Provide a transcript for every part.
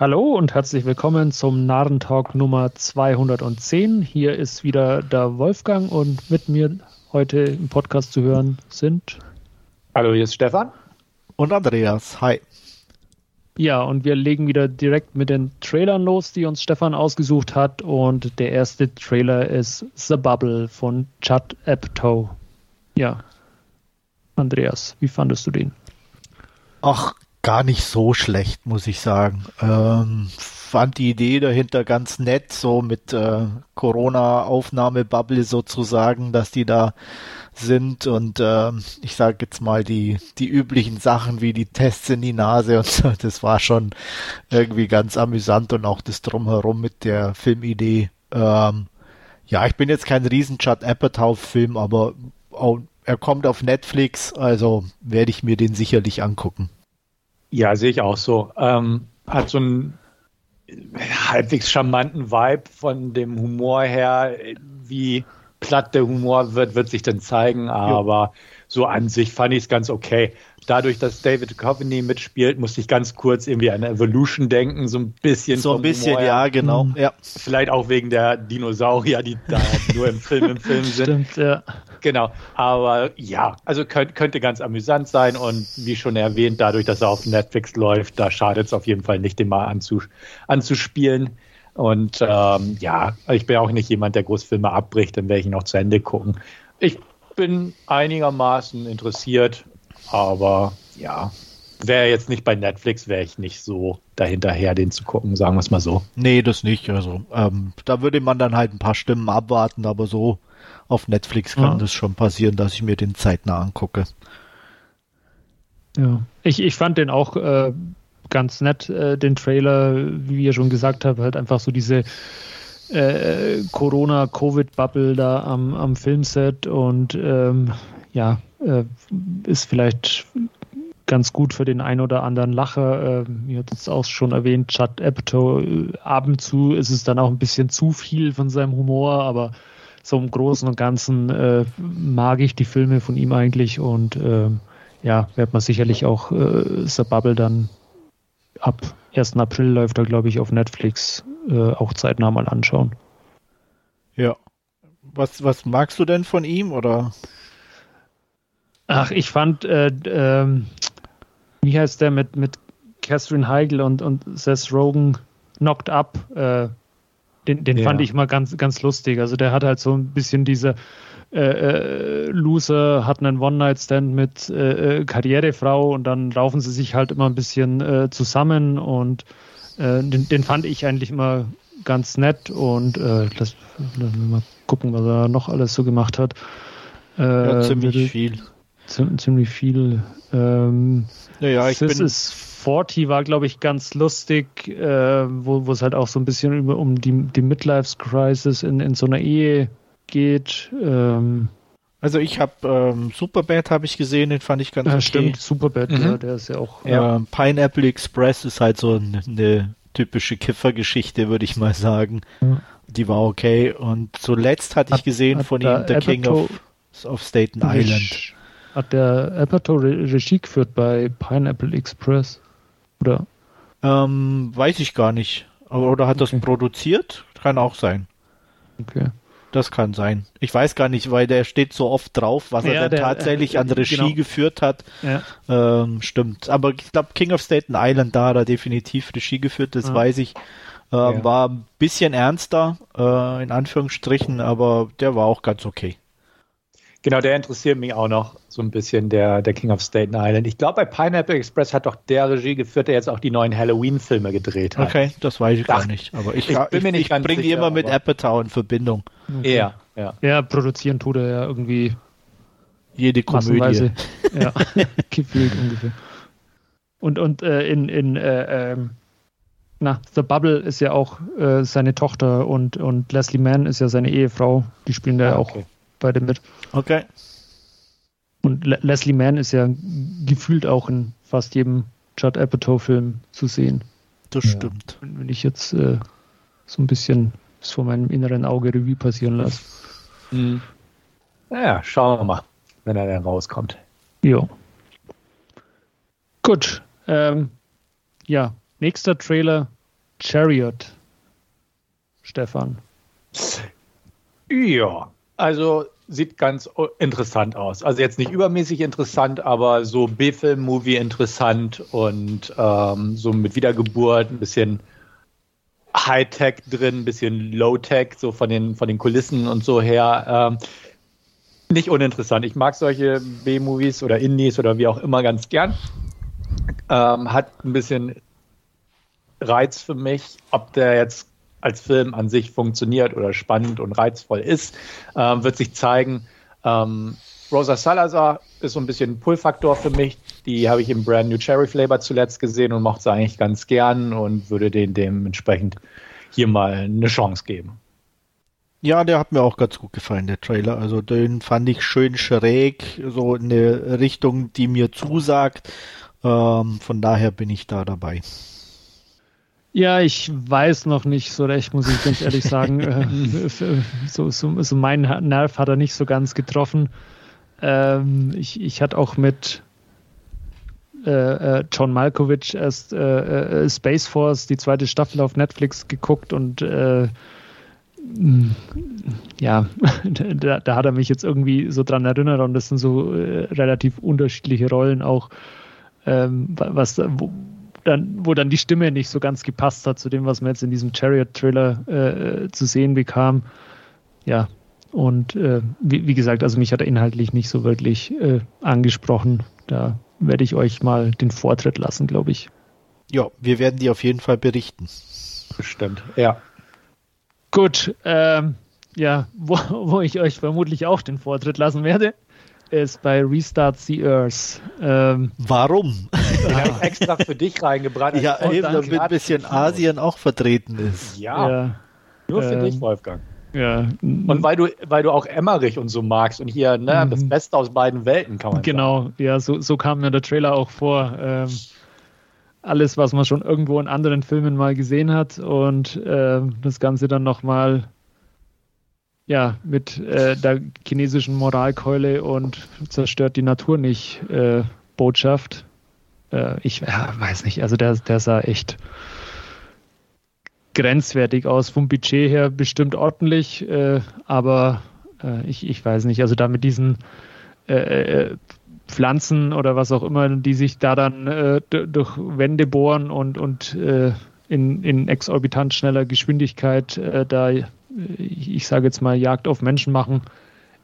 Hallo und herzlich willkommen zum Narrentalk Nummer 210. Hier ist wieder der Wolfgang und mit mir heute im Podcast zu hören sind. Hallo, hier ist Stefan. Und Andreas. Hi. Ja, und wir legen wieder direkt mit den Trailern los, die uns Stefan ausgesucht hat. Und der erste Trailer ist The Bubble von Chad Apatow. Ja. Andreas, wie fandest du den? Ach, gar nicht so schlecht, muss ich sagen. Ähm, fand die Idee dahinter ganz nett, so mit äh, Corona-Aufnahmebubble sozusagen, dass die da sind und äh, ich sage jetzt mal die die üblichen Sachen wie die Tests in die Nase und so, das war schon irgendwie ganz amüsant und auch das drumherum mit der Filmidee. Ähm, ja, ich bin jetzt kein riesen Judd Apatow-Film, aber auch, er kommt auf Netflix, also werde ich mir den sicherlich angucken. Ja, sehe ich auch so. Ähm, hat so einen halbwegs charmanten Vibe von dem Humor her. Wie platt der Humor wird, wird sich dann zeigen, aber jo. So an sich fand ich es ganz okay dadurch, dass David Coveney mitspielt, musste ich ganz kurz irgendwie an Evolution denken, so ein bisschen. So ein bisschen, Humor. ja, genau. Mhm. Ja. Vielleicht auch wegen der Dinosaurier, die da nur im Film im Film sind. Stimmt, ja. Genau. Aber ja, also könnt, könnte ganz amüsant sein und wie schon erwähnt, dadurch, dass er auf Netflix läuft, da schadet es auf jeden Fall nicht, den mal anzus anzuspielen. Und ähm, ja, ich bin auch nicht jemand, der Großfilme abbricht, dann werde ich ihn auch zu Ende gucken. Ich bin einigermaßen interessiert aber ja, wäre jetzt nicht bei Netflix, wäre ich nicht so dahinterher, den zu gucken, sagen wir es mal so. Nee, das nicht. Also ähm, da würde man dann halt ein paar Stimmen abwarten, aber so auf Netflix kann ja. das schon passieren, dass ich mir den zeitnah angucke. Ja, ich, ich fand den auch äh, ganz nett, äh, den Trailer, wie ihr schon gesagt habt, halt einfach so diese äh, Corona-Covid-Bubble da am, am Filmset und ähm, ja, äh, ist vielleicht ganz gut für den ein oder anderen Lacher. Äh, ihr habt es auch schon erwähnt, Chad Apatow. Äh, ab und zu ist es dann auch ein bisschen zu viel von seinem Humor, aber so im Großen und Ganzen äh, mag ich die Filme von ihm eigentlich und äh, ja, wird man sicherlich auch äh, The Bubble dann ab 1. April läuft er, glaube ich, auf Netflix äh, auch zeitnah mal anschauen. Ja. Was, was magst du denn von ihm oder? Ach, ich fand, äh, äh, wie heißt der mit, mit Catherine Heigl und, und Seth Rogen Knocked Up? Äh, den den ja. fand ich immer ganz, ganz lustig. Also der hat halt so ein bisschen diese äh, äh, Loser, hat einen One-Night-Stand mit äh, Karrierefrau und dann laufen sie sich halt immer ein bisschen zusammen und den, den fand ich eigentlich immer ganz nett und äh, lass, lass mal gucken, was er noch alles so gemacht hat. Äh, ja, ziemlich viel ziemlich viel. Ähm, naja, ich Sis bin ist 40 war, glaube ich, ganz lustig, äh, wo es halt auch so ein bisschen über, um die, die Midlife-Crisis in, in so einer Ehe geht. Ähm, also ich habe ähm, Superbad habe ich gesehen, den fand ich ganz ja, okay. Stimmt, Superbad, mhm. ja, der ist ja auch. Ja. Ähm, Pineapple Express ist halt so eine, eine typische Kiffergeschichte, würde ich mal sagen. Ja. Die war okay. Und zuletzt hatte ich gesehen hat, von ihm The King of, of Staten Island. Hat der Apatow Regie geführt bei Pineapple Express? Oder? Ähm, weiß ich gar nicht. Aber, oder hat okay. das produziert? Kann auch sein. Okay. Das kann sein. Ich weiß gar nicht, weil der steht so oft drauf, was ja, er denn tatsächlich äh, an Regie genau. geführt hat. Ja. Ähm, stimmt. Aber ich glaube, King of Staten Island, da hat er definitiv Regie geführt, das ja. weiß ich. Ähm. War ein bisschen ernster, äh, in Anführungsstrichen, aber der war auch ganz okay. Genau, der interessiert mich auch noch so ein bisschen, der, der King of Staten Island. Ich glaube, bei Pineapple Express hat doch der Regie geführt, der jetzt auch die neuen Halloween-Filme gedreht hat. Okay, das weiß ich Ach, gar nicht. Aber ich, ich, ich, ich bringe die immer mit Apatow in Verbindung. Okay. Ja, ja. Ja, produzieren tut er ja irgendwie jede Komödie. ja, gefühlt ungefähr. Und, und äh, in, in äh, ähm, na, The Bubble ist ja auch äh, seine Tochter und, und Leslie Mann ist ja seine Ehefrau. Die spielen da ja ah, okay. auch beide mit. Okay. Und Le Leslie Mann ist ja gefühlt auch in fast jedem Judd Apatow-Film zu sehen. Das ja. stimmt. Wenn ich jetzt äh, so ein bisschen das vor meinem inneren Auge Revue passieren lasse. Mhm. Naja, schauen wir mal, wenn er dann rauskommt. Jo. Gut. Ähm, ja, nächster Trailer Chariot, Stefan? Ja, also sieht ganz interessant aus. Also jetzt nicht übermäßig interessant, aber so B-Film-Movie interessant und ähm, so mit Wiedergeburt, ein bisschen High-Tech drin, ein bisschen Low-Tech, so von den, von den Kulissen und so her. Ähm, nicht uninteressant. Ich mag solche B-Movies oder Indies oder wie auch immer ganz gern. Ähm, hat ein bisschen Reiz für mich, ob der jetzt als Film an sich funktioniert oder spannend und reizvoll ist, ähm, wird sich zeigen. Ähm, Rosa Salazar ist so ein bisschen Pull-Faktor für mich. Die habe ich im Brand New Cherry Flavor zuletzt gesehen und mochte sie eigentlich ganz gern und würde den dementsprechend hier mal eine Chance geben. Ja, der hat mir auch ganz gut gefallen, der Trailer. Also den fand ich schön schräg, so in eine Richtung, die mir zusagt. Ähm, von daher bin ich da dabei. Ja, ich weiß noch nicht so recht, muss ich ganz ehrlich sagen. Äh, so, so, so mein Nerv hat er nicht so ganz getroffen. Ähm, ich, ich hatte auch mit äh, äh John Malkovich erst äh, äh, Space Force, die zweite Staffel auf Netflix geguckt und äh, ja, da, da, hat er mich jetzt irgendwie so dran erinnert und das sind so relativ unterschiedliche Rollen auch, ähm, was, wo, dann, wo dann die Stimme nicht so ganz gepasst hat zu dem, was man jetzt in diesem Chariot-Trailer äh, zu sehen bekam. Ja, und äh, wie, wie, gesagt, also mich hat er inhaltlich nicht so wirklich äh, angesprochen. Da werde ich euch mal den Vortritt lassen, glaube ich. Ja, wir werden die auf jeden Fall berichten. Bestimmt, ja. Gut, ähm, ja, wo, wo ich euch vermutlich auch den Vortritt lassen werde, ist bei Restart the Earth. Ähm, Warum? Ja. extra für dich reingebracht. Ja, eben, damit ein bisschen Asien auch vertreten ist. Ja, ja. nur für ähm, dich, Wolfgang. Ja. Und weil du, weil du auch Emmerich und so magst und hier ne, mhm. das Beste aus beiden Welten kann man Genau, sagen. ja, so, so kam mir der Trailer auch vor. Ähm, alles, was man schon irgendwo in anderen Filmen mal gesehen hat und äh, das Ganze dann nochmal ja, mit äh, der chinesischen Moralkeule und zerstört die Natur nicht äh, Botschaft. Äh, ich weiß nicht, also der, der sah echt grenzwertig aus. Vom Budget her bestimmt ordentlich, äh, aber äh, ich, ich weiß nicht, also da mit diesen äh, Pflanzen oder was auch immer, die sich da dann durch Wände bohren und, und in, in exorbitant schneller Geschwindigkeit da ich, ich sage jetzt mal, Jagd auf Menschen machen.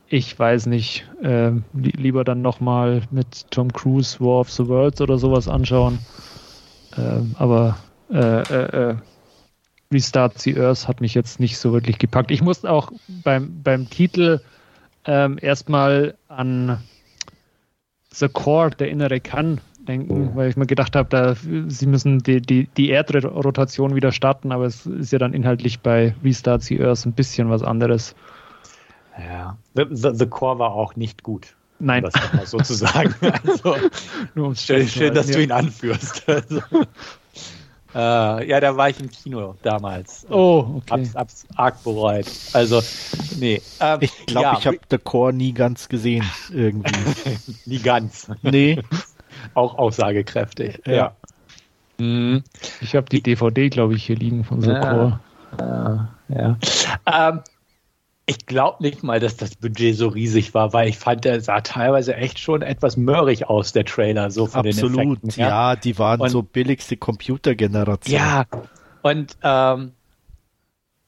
Ich weiß nicht. Äh, lieber dann nochmal mit Tom Cruise War of the Worlds oder sowas anschauen. Äh, aber äh, äh, äh, Restart the Earth hat mich jetzt nicht so wirklich gepackt. Ich musste auch beim, beim Titel ähm, erstmal an The Core, der innere Kann, denken, weil ich mir gedacht habe, da, sie müssen die, die, die Erdrotation wieder starten, aber es ist ja dann inhaltlich bei Restart the Earth ein bisschen was anderes. Ja, The, the, the Core war auch nicht gut. Nein. Um das mal so zu sagen. Also, Nur schön, schön, dass du ihn anführst. Also, äh, ja, da war ich im Kino damals. Oh, okay. Hab's, hab's arg bereut. Also, nee. Ähm, ich glaube, ja, ich habe The Core nie ganz gesehen, irgendwie. nie ganz. Nee. Auch aussagekräftig. Ja. ja. Mhm. Ich habe die DVD, glaube ich, hier liegen von Sokor. Ja. ja. Ähm, ich glaube nicht mal, dass das Budget so riesig war, weil ich fand, der sah teilweise echt schon etwas mörrig aus, der Trailer, so von Absolut, den Effekten. Ja, ja die waren und, so billigste Computergeneration. Ja, und ähm,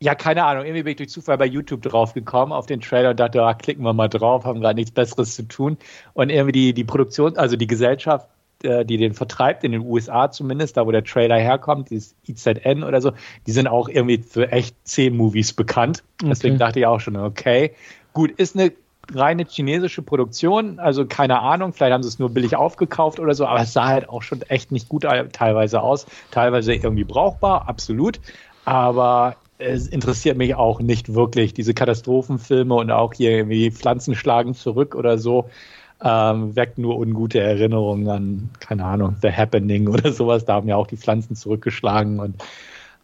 ja, keine Ahnung. Irgendwie bin ich durch Zufall bei YouTube draufgekommen auf den Trailer und dachte, ah, klicken wir mal drauf, haben gerade nichts Besseres zu tun. Und irgendwie die, die Produktion, also die Gesellschaft, äh, die den vertreibt, in den USA zumindest, da wo der Trailer herkommt, dieses IZN oder so, die sind auch irgendwie für echt C-Movies bekannt. Okay. Deswegen dachte ich auch schon, okay, gut, ist eine reine chinesische Produktion, also keine Ahnung, vielleicht haben sie es nur billig aufgekauft oder so, aber es sah halt auch schon echt nicht gut teilweise aus, teilweise irgendwie brauchbar, absolut, aber es interessiert mich auch nicht wirklich, diese Katastrophenfilme und auch hier irgendwie Pflanzen schlagen zurück oder so. Ähm, weckt nur ungute Erinnerungen an, keine Ahnung, The Happening oder sowas. Da haben ja auch die Pflanzen zurückgeschlagen und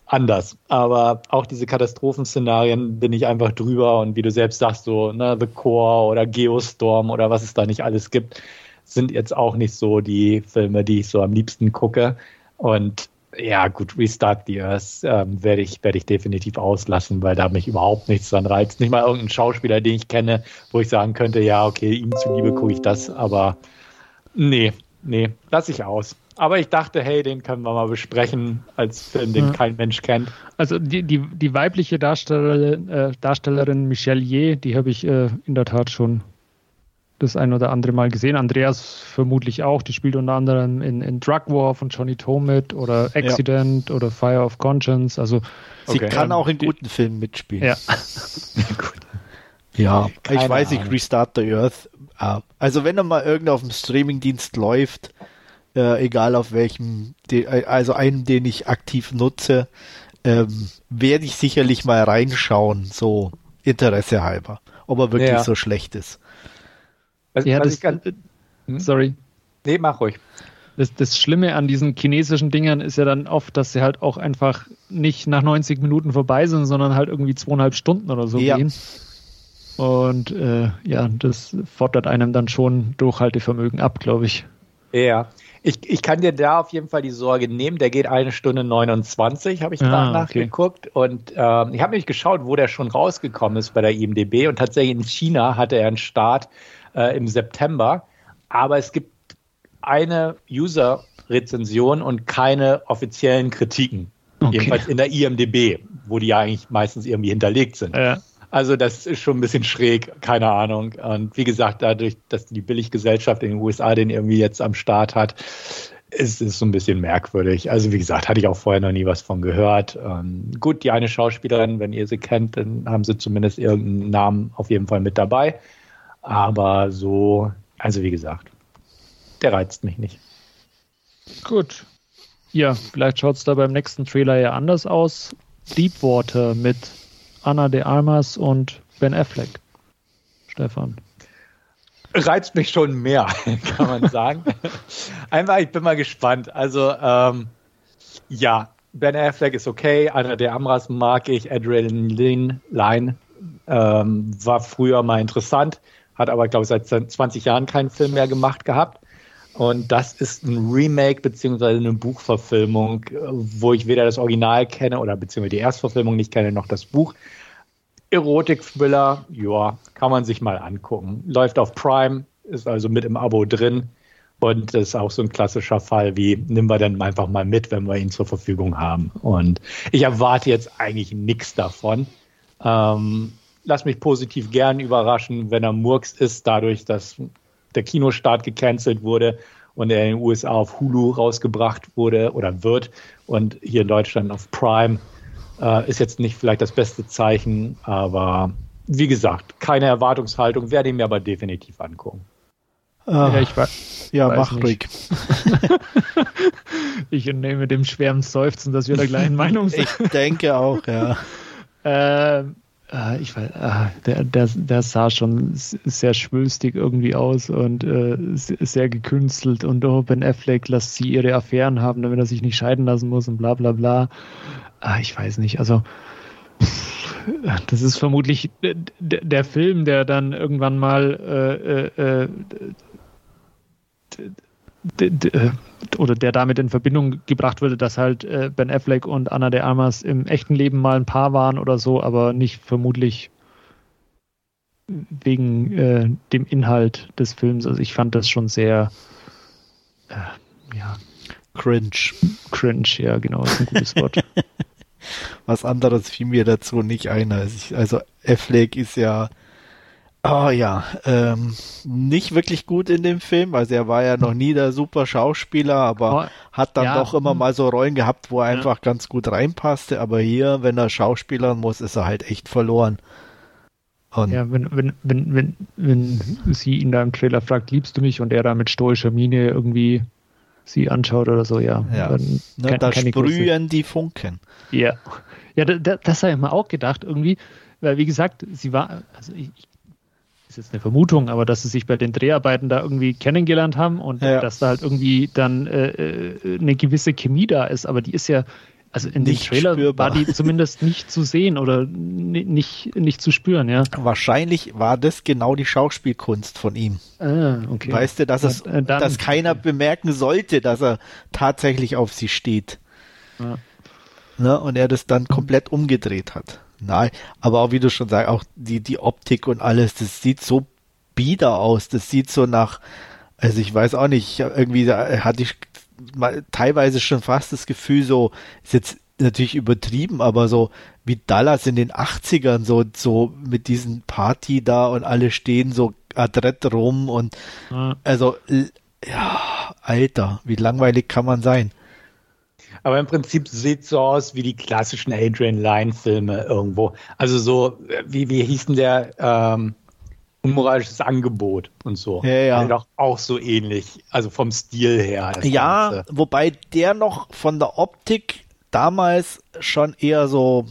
anders. Aber auch diese Katastrophenszenarien bin ich einfach drüber und wie du selbst sagst, so ne, The Core oder Geostorm oder was es da nicht alles gibt, sind jetzt auch nicht so die Filme, die ich so am liebsten gucke. Und Ja, gut, Restart the Earth ähm, werde ich, werd ich definitiv auslassen, weil da mich überhaupt nichts dran reizt. Nicht mal irgendein Schauspieler, den ich kenne, wo ich sagen könnte, ja, okay, ihm zuliebe gucke ich das, aber nee, nee, lasse ich aus. Aber ich dachte, hey, den können wir mal besprechen als Film, den ja. kein Mensch kennt. Also die, die, die weibliche Darstellerin, äh, Darstellerin Michelle Ye, die habe ich äh, in der Tat schon das ein oder andere Mal gesehen. Andreas vermutlich auch. Die spielt unter anderem in, in Drug War von Johnny Toe mit oder Accident ja. oder Fire of Conscience. Also sie okay. kann ähm, auch in guten Filmen mitspielen. Ja. ja, Keine ich weiß nicht, Restart the Earth. Ah, also wenn er mal irgendwo auf dem Streamingdienst läuft, äh, egal auf welchem, also einen, den ich aktiv nutze, ähm, werde ich sicherlich mal reinschauen, so Interesse halber, ob er wirklich ja. so schlecht ist. Was, ja, das, kann, hm? Sorry. Nee, mach ruhig. Das, das Schlimme an diesen chinesischen Dingern ist ja dann oft, dass sie halt auch einfach nicht nach 90 Minuten vorbei sind, sondern halt irgendwie zweieinhalb Stunden oder so ja. gehen. Und äh, ja, das fordert einem dann schon Durchhaltevermögen ab, glaube ich. Ja, ich, ich kann dir da auf jeden Fall die Sorge nehmen. Der geht eine Stunde 29, habe ich ah, nachgeguckt. Okay. Und ähm, ich habe nämlich geschaut, wo der schon rausgekommen ist bei der IMDB. Und tatsächlich in China hatte er einen Start äh, im September. Aber es gibt eine User-Rezension und keine offiziellen Kritiken. Okay. Jedenfalls in der IMDB, wo die ja eigentlich meistens irgendwie hinterlegt sind. Ja. Also das ist schon ein bisschen schräg, keine Ahnung. Und wie gesagt, dadurch, dass die Billiggesellschaft in den USA den irgendwie jetzt am Start hat, ist es so ein bisschen merkwürdig. Also wie gesagt, hatte ich auch vorher noch nie was von gehört. Ähm, gut, die eine Schauspielerin, wenn ihr sie kennt, dann haben sie zumindest irgendeinen Namen auf jeden Fall mit dabei. Aber so, also wie gesagt, der reizt mich nicht. Gut. Ja, vielleicht schaut es da beim nächsten Trailer ja anders aus. Deepwater mit Anna de Armas und Ben Affleck. Stefan. Reizt mich schon mehr, kann man sagen. Einfach, ich bin mal gespannt. Also, ähm, ja, Ben Affleck ist okay, Anna de Armas mag ich, Adrenaline Line ähm, war früher mal interessant, hat aber, glaube ich, seit 20 Jahren keinen Film mehr gemacht gehabt. Und das ist ein Remake beziehungsweise eine Buchverfilmung, wo ich weder das Original kenne oder beziehungsweise die Erstverfilmung nicht kenne, noch das Buch. Erotik-Thriller, ja, kann man sich mal angucken. Läuft auf Prime, ist also mit im Abo drin. Und das ist auch so ein klassischer Fall wie, nehmen wir dann einfach mal mit, wenn wir ihn zur Verfügung haben. Und ich erwarte jetzt eigentlich nichts davon. Ähm, lass mich positiv gern überraschen, wenn er Murks ist, dadurch, dass der Kinostart gecancelt wurde und er in den USA auf Hulu rausgebracht wurde oder wird und hier in Deutschland auf Prime. Äh, ist jetzt nicht vielleicht das beste Zeichen, aber wie gesagt, keine Erwartungshaltung, werde ich mir aber definitiv angucken. Ah, ja, ich war, ja mach ruhig. ich nehme dem schweren Seufzen, dass wir der gleichen Meinung sind. Ich denke auch, ja. Ähm, äh, ich weiß, äh, der, der, der sah schon sehr schwülstig irgendwie aus und äh, sehr gekünstelt und oh, Ben Affleck lässt sie ihre Affären haben, damit er sich nicht scheiden lassen muss und bla bla bla. Äh, ich weiß nicht, also das ist vermutlich der Film, der dann irgendwann mal äh äh, oder der damit in Verbindung gebracht wurde, dass halt äh, Ben Affleck und Anna de Armas im echten Leben mal ein Paar waren oder so, aber nicht vermutlich wegen äh, dem Inhalt des Films. Also ich fand das schon sehr äh, ja. Cringe. Cringe, ja, genau, ist ein gutes Wort. Was anderes fiel mir dazu nicht ein. Also, also Affleck ist ja Oh ja, ähm, nicht wirklich gut in dem Film. Also er war ja noch nie der super Schauspieler, aber oh, hat dann ja, doch immer hm. mal so Rollen gehabt, wo er ja. einfach ganz gut reinpasste. Aber hier, wenn er Schauspielern muss, ist er halt echt verloren. Und ja, wenn, wenn, wenn, wenn, wenn sie ihn da im Trailer fragt, liebst du mich? Und er da mit stoischer Miene irgendwie sie anschaut oder so, ja. ja. Dann Na, kann, da sprühen große... die Funken. Ja. Ja, das, das habe ich mir auch gedacht irgendwie, weil wie gesagt, sie war, also ich, ist jetzt eine Vermutung, aber dass sie sich bei den Dreharbeiten da irgendwie kennengelernt haben und ja. dass da halt irgendwie dann äh, äh eine gewisse Chemie da ist, aber die ist ja, also in nicht dem Trailer spürbar. war die zumindest nicht zu sehen oder nicht, nicht zu spüren, ja. Wahrscheinlich war das genau die Schauspielkunst von ihm. Ah, okay. Weißt du, dass es, äh, dann, dass keiner bemerken sollte, dass er tatsächlich auf sie steht. Ja. Ne, und er das dann komplett umgedreht hat. Nein, aber auch wie du schon sagst, auch die, die Optik und alles, das sieht so bieder aus. Das sieht so nach, also ich weiß auch nicht, irgendwie hatte ich teilweise schon fast das Gefühl, so, ist jetzt natürlich übertrieben, aber so wie Dallas in den 80ern, so, so mit diesen Party da und alle stehen so adrett rum und ja. also ja, Alter, wie langweilig kann man sein? Aber im Prinzip sieht es so aus wie die klassischen Adrian Lyne-Filme irgendwo. Also so, wie, wie hieß denn der ähm, unmoralisches Angebot und so. Ja, ja. Doch auch so ähnlich, also vom Stil her. Ja, Ganze. wobei der noch von der Optik damals schon eher so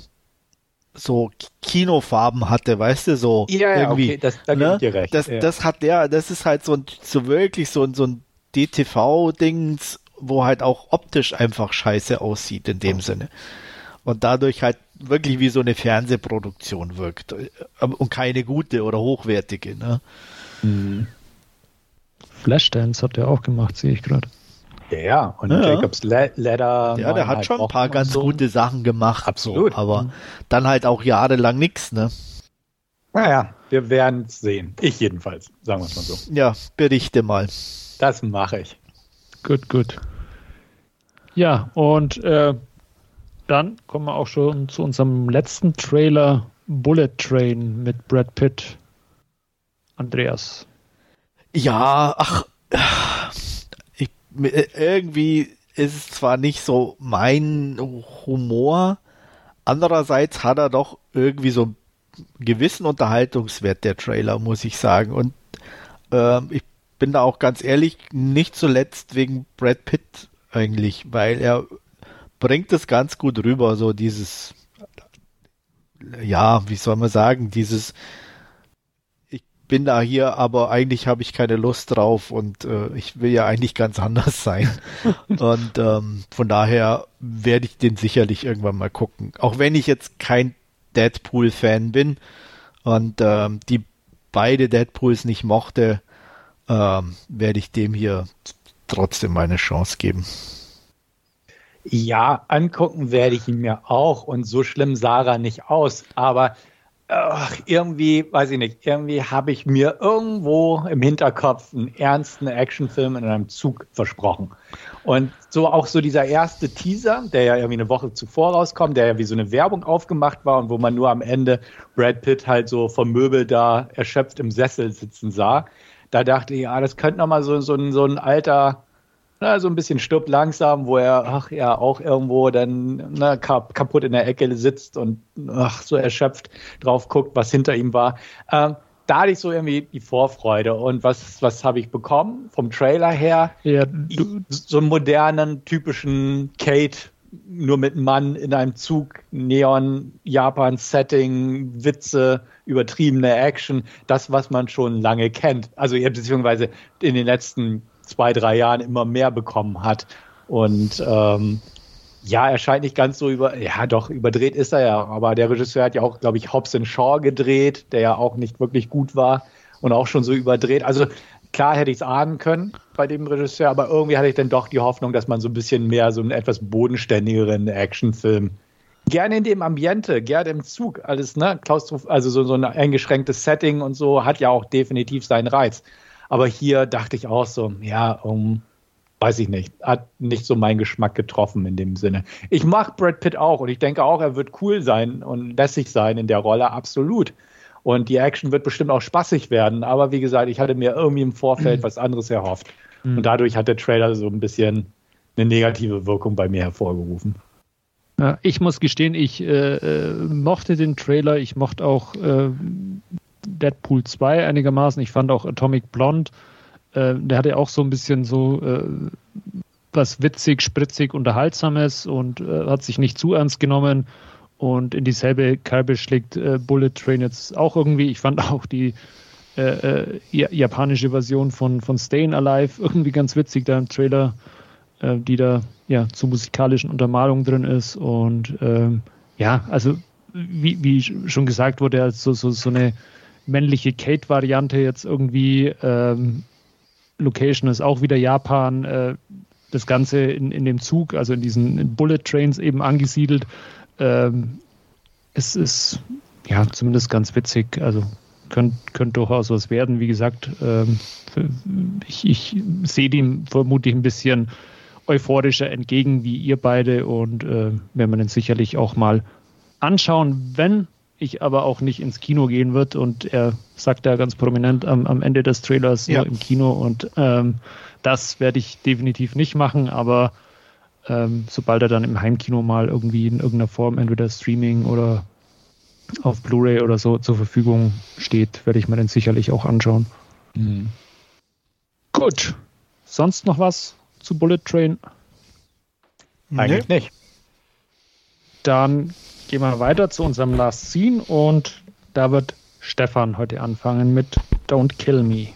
so Kinofarben hatte, weißt du, so ja, irgendwie. Okay, das, da ne? dir recht. Das, ja. das hat der, das ist halt so, so wirklich so, so ein DTV-Dings, wo halt auch optisch einfach scheiße aussieht in dem Sinne. Und dadurch halt wirklich wie so eine Fernsehproduktion wirkt. Und keine gute oder hochwertige. Ne? Mhm. Flashdance hat er auch gemacht, sehe ich gerade. Ja, ja, und ja. Jacobs Ladder. Ja, der hat schon ein paar ganz so. gute Sachen gemacht. Absolut. So, aber mhm. dann halt auch jahrelang nichts, ne? Naja, wir werden es sehen. Ich jedenfalls, sagen wir es mal so. Ja, berichte mal. Das mache ich. Gut, gut. Ja, und äh, dann kommen wir auch schon zu unserem letzten Trailer, Bullet Train mit Brad Pitt. Andreas. Ja, ach, ich, irgendwie ist es zwar nicht so mein Humor, andererseits hat er doch irgendwie so einen gewissen Unterhaltungswert, der Trailer, muss ich sagen. Und ähm, ich bin da auch ganz ehrlich, nicht zuletzt wegen Brad Pitt eigentlich, weil er bringt es ganz gut rüber, so dieses, ja, wie soll man sagen, dieses, ich bin da hier, aber eigentlich habe ich keine Lust drauf und äh, ich will ja eigentlich ganz anders sein. und ähm, von daher werde ich den sicherlich irgendwann mal gucken. Auch wenn ich jetzt kein Deadpool-Fan bin und ähm, die beide Deadpools nicht mochte, ähm, werde ich dem hier trotzdem meine Chance geben. Ja, angucken werde ich ihn mir auch und so schlimm sah er nicht aus, aber ach, irgendwie, weiß ich nicht, irgendwie habe ich mir irgendwo im Hinterkopf einen ernsten Actionfilm in einem Zug versprochen. Und so auch so dieser erste Teaser, der ja irgendwie eine Woche zuvor rauskommt, der ja wie so eine Werbung aufgemacht war und wo man nur am Ende Brad Pitt halt so vom Möbel da erschöpft im Sessel sitzen sah. Da dachte ich, ja, das könnte nochmal so, so, ein, so ein alter na, so ein bisschen stirbt langsam, wo er, ach ja, auch irgendwo dann na, kaputt in der Ecke sitzt und ach, so erschöpft drauf guckt, was hinter ihm war. Ähm, da hatte ich so irgendwie die Vorfreude. Und was, was habe ich bekommen vom Trailer her? Ja, so einen modernen, typischen Kate, nur mit Mann in einem Zug, Neon, Japan-Setting, Witze, übertriebene Action, das, was man schon lange kennt. Also beziehungsweise in den letzten zwei, drei Jahren immer mehr bekommen hat. Und ähm, ja, er scheint nicht ganz so über, ja doch, überdreht ist er ja, aber der Regisseur hat ja auch, glaube ich, Hobbs Shaw gedreht, der ja auch nicht wirklich gut war und auch schon so überdreht. Also klar hätte ich es ahnen können bei dem Regisseur, aber irgendwie hatte ich dann doch die Hoffnung, dass man so ein bisschen mehr so einen etwas bodenständigeren Actionfilm gerne in dem Ambiente, gerne im Zug, alles, ne, Klaustroph also so, so ein eingeschränktes Setting und so hat ja auch definitiv seinen Reiz. Aber hier dachte ich auch so, ja, um, weiß ich nicht, hat nicht so meinen Geschmack getroffen in dem Sinne. Ich mag Brad Pitt auch und ich denke auch, er wird cool sein und lässig sein in der Rolle, absolut. Und die Action wird bestimmt auch spaßig werden. Aber wie gesagt, ich hatte mir irgendwie im Vorfeld mhm. was anderes erhofft. Mhm. Und dadurch hat der Trailer so ein bisschen eine negative Wirkung bei mir hervorgerufen. Ja, ich muss gestehen, ich äh, äh mochte den Trailer, ich mochte auch äh, Deadpool 2 einigermaßen. Ich fand auch Atomic Blonde, äh, der hatte auch so ein bisschen so äh, was witzig, spritzig, unterhaltsames und äh, hat sich nicht zu ernst genommen. Und in dieselbe Kerbe schlägt Bullet Train jetzt auch irgendwie. Ich fand auch die japanische Version von, von Staying Alive irgendwie ganz witzig, da im Trailer, die da ja zu musikalischen Untermalungen drin ist. Und ähm, ja, also wie, wie schon gesagt wurde, so, so, so eine männliche Kate-Variante jetzt irgendwie. Ähm, Location ist auch wieder Japan. Äh, das Ganze in, in dem Zug, also in diesen Bullet Trains eben angesiedelt. Ähm, es ist ja zumindest ganz witzig. Also könnte könnt durchaus was werden. Wie gesagt, ähm, ich, ich sehe dem vermutlich ein bisschen euphorischer entgegen wie ihr beide und äh, werden wir dann sicherlich auch mal anschauen, wenn ich aber auch nicht ins Kino gehen wird und er sagt ja ganz prominent am, am Ende des Trailers ja. nur im Kino und ähm, das werde ich definitiv nicht machen, aber ähm, sobald er dann im Heimkino mal irgendwie in irgendeiner Form, entweder Streaming oder auf Blu-ray oder so zur Verfügung steht, werde ich mir den sicherlich auch anschauen. Mhm. Gut. Sonst noch was zu Bullet Train? Eigentlich nee. nicht. Dann gehen wir weiter zu unserem Last Scene und da wird Stefan heute anfangen mit Don't Kill Me.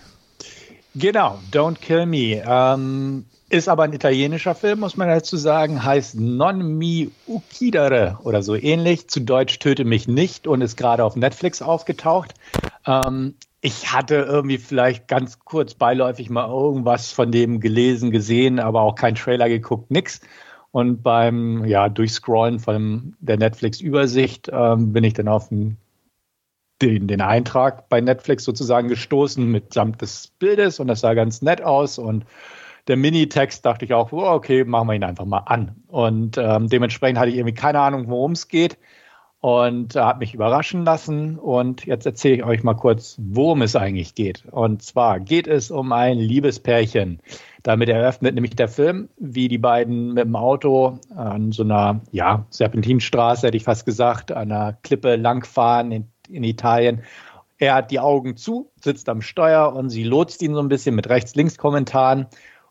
Genau, Don't Kill Me. Ähm, ist aber ein italienischer Film, muss man dazu sagen, heißt Non mi uccidere oder so ähnlich. Zu Deutsch Töte mich nicht und ist gerade auf Netflix aufgetaucht. Ähm, ich hatte irgendwie vielleicht ganz kurz beiläufig mal irgendwas von dem gelesen, gesehen, aber auch kein Trailer geguckt, nix. Und beim ja, Durchscrollen von der Netflix-Übersicht ähm, bin ich dann auf den, den, den, Eintrag bei Netflix sozusagen gestoßen mitsamt des Bildes und das sah ganz nett aus und der Minitext dachte ich auch, oh, okay, machen wir ihn einfach mal an. Und ähm, dementsprechend hatte ich irgendwie keine Ahnung, worum es geht und äh, habe mich überraschen lassen. Und jetzt erzähle ich euch mal kurz, worum es eigentlich geht. Und zwar geht es um ein Liebespärchen. Damit eröffnet nämlich der Film, wie die beiden mit dem Auto an so einer ja, Serpentinstraße, hätte ich fast gesagt, an einer Klippe langfahren in, in Italien er hat die Augen zu, sitzt am Steuer und sie lotst ihn so ein bisschen mit Rechts-Links-Kommentaren.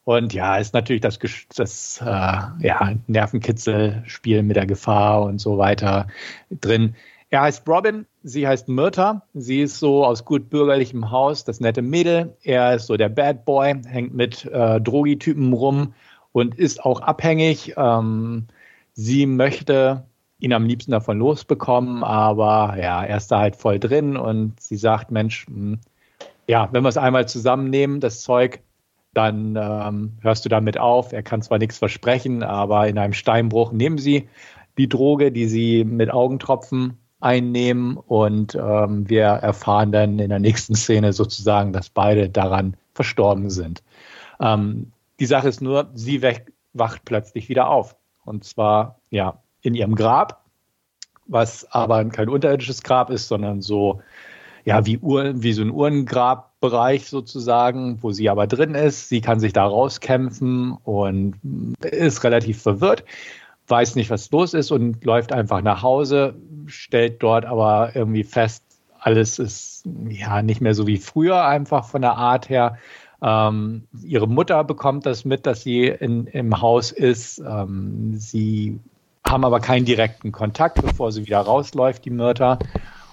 Und ja, ist natürlich das, das äh, ja, Nervenkitzelspiel mit der Gefahr und so weiter drin. Er heißt Robin, sie heißt Myrta. Sie ist so aus gut bürgerlichem Haus, das nette Mädel. Er ist so der Bad Boy, hängt mit äh, Drogitypen rum und ist auch abhängig. Ähm, sie möchte ihn am liebsten davon losbekommen, aber ja, er ist da halt voll drin und sie sagt, Mensch, mh, hm, ja, wenn wir es einmal zusammennehmen, das Zeug, dann ähm, hörst du damit auf. Er kann zwar nichts versprechen, aber in einem Steinbruch nehmen sie die Droge, die sie mit Augentropfen einnehmen und ähm, wir erfahren dann in der nächsten Szene sozusagen, dass beide daran verstorben sind. Ähm, die Sache ist nur, sie wacht plötzlich wieder auf und zwar ja in ihrem Grab, was aber kein unterirdisches Grab ist, sondern so ja wie Uhr, wie so ein Uhrengrab Bereich sozusagen, wo sie aber drin ist. Sie kann sich da rauskämpfen und ist relativ verwirrt, weiß nicht, was los ist und läuft einfach nach Hause, stellt dort aber irgendwie fest, alles ist ja nicht mehr so wie früher, einfach von der Art her. Ähm, ihre Mutter bekommt das mit, dass sie in, im Haus ist. Ähm, sie haben aber keinen direkten Kontakt, bevor sie wieder rausläuft, die Mörder.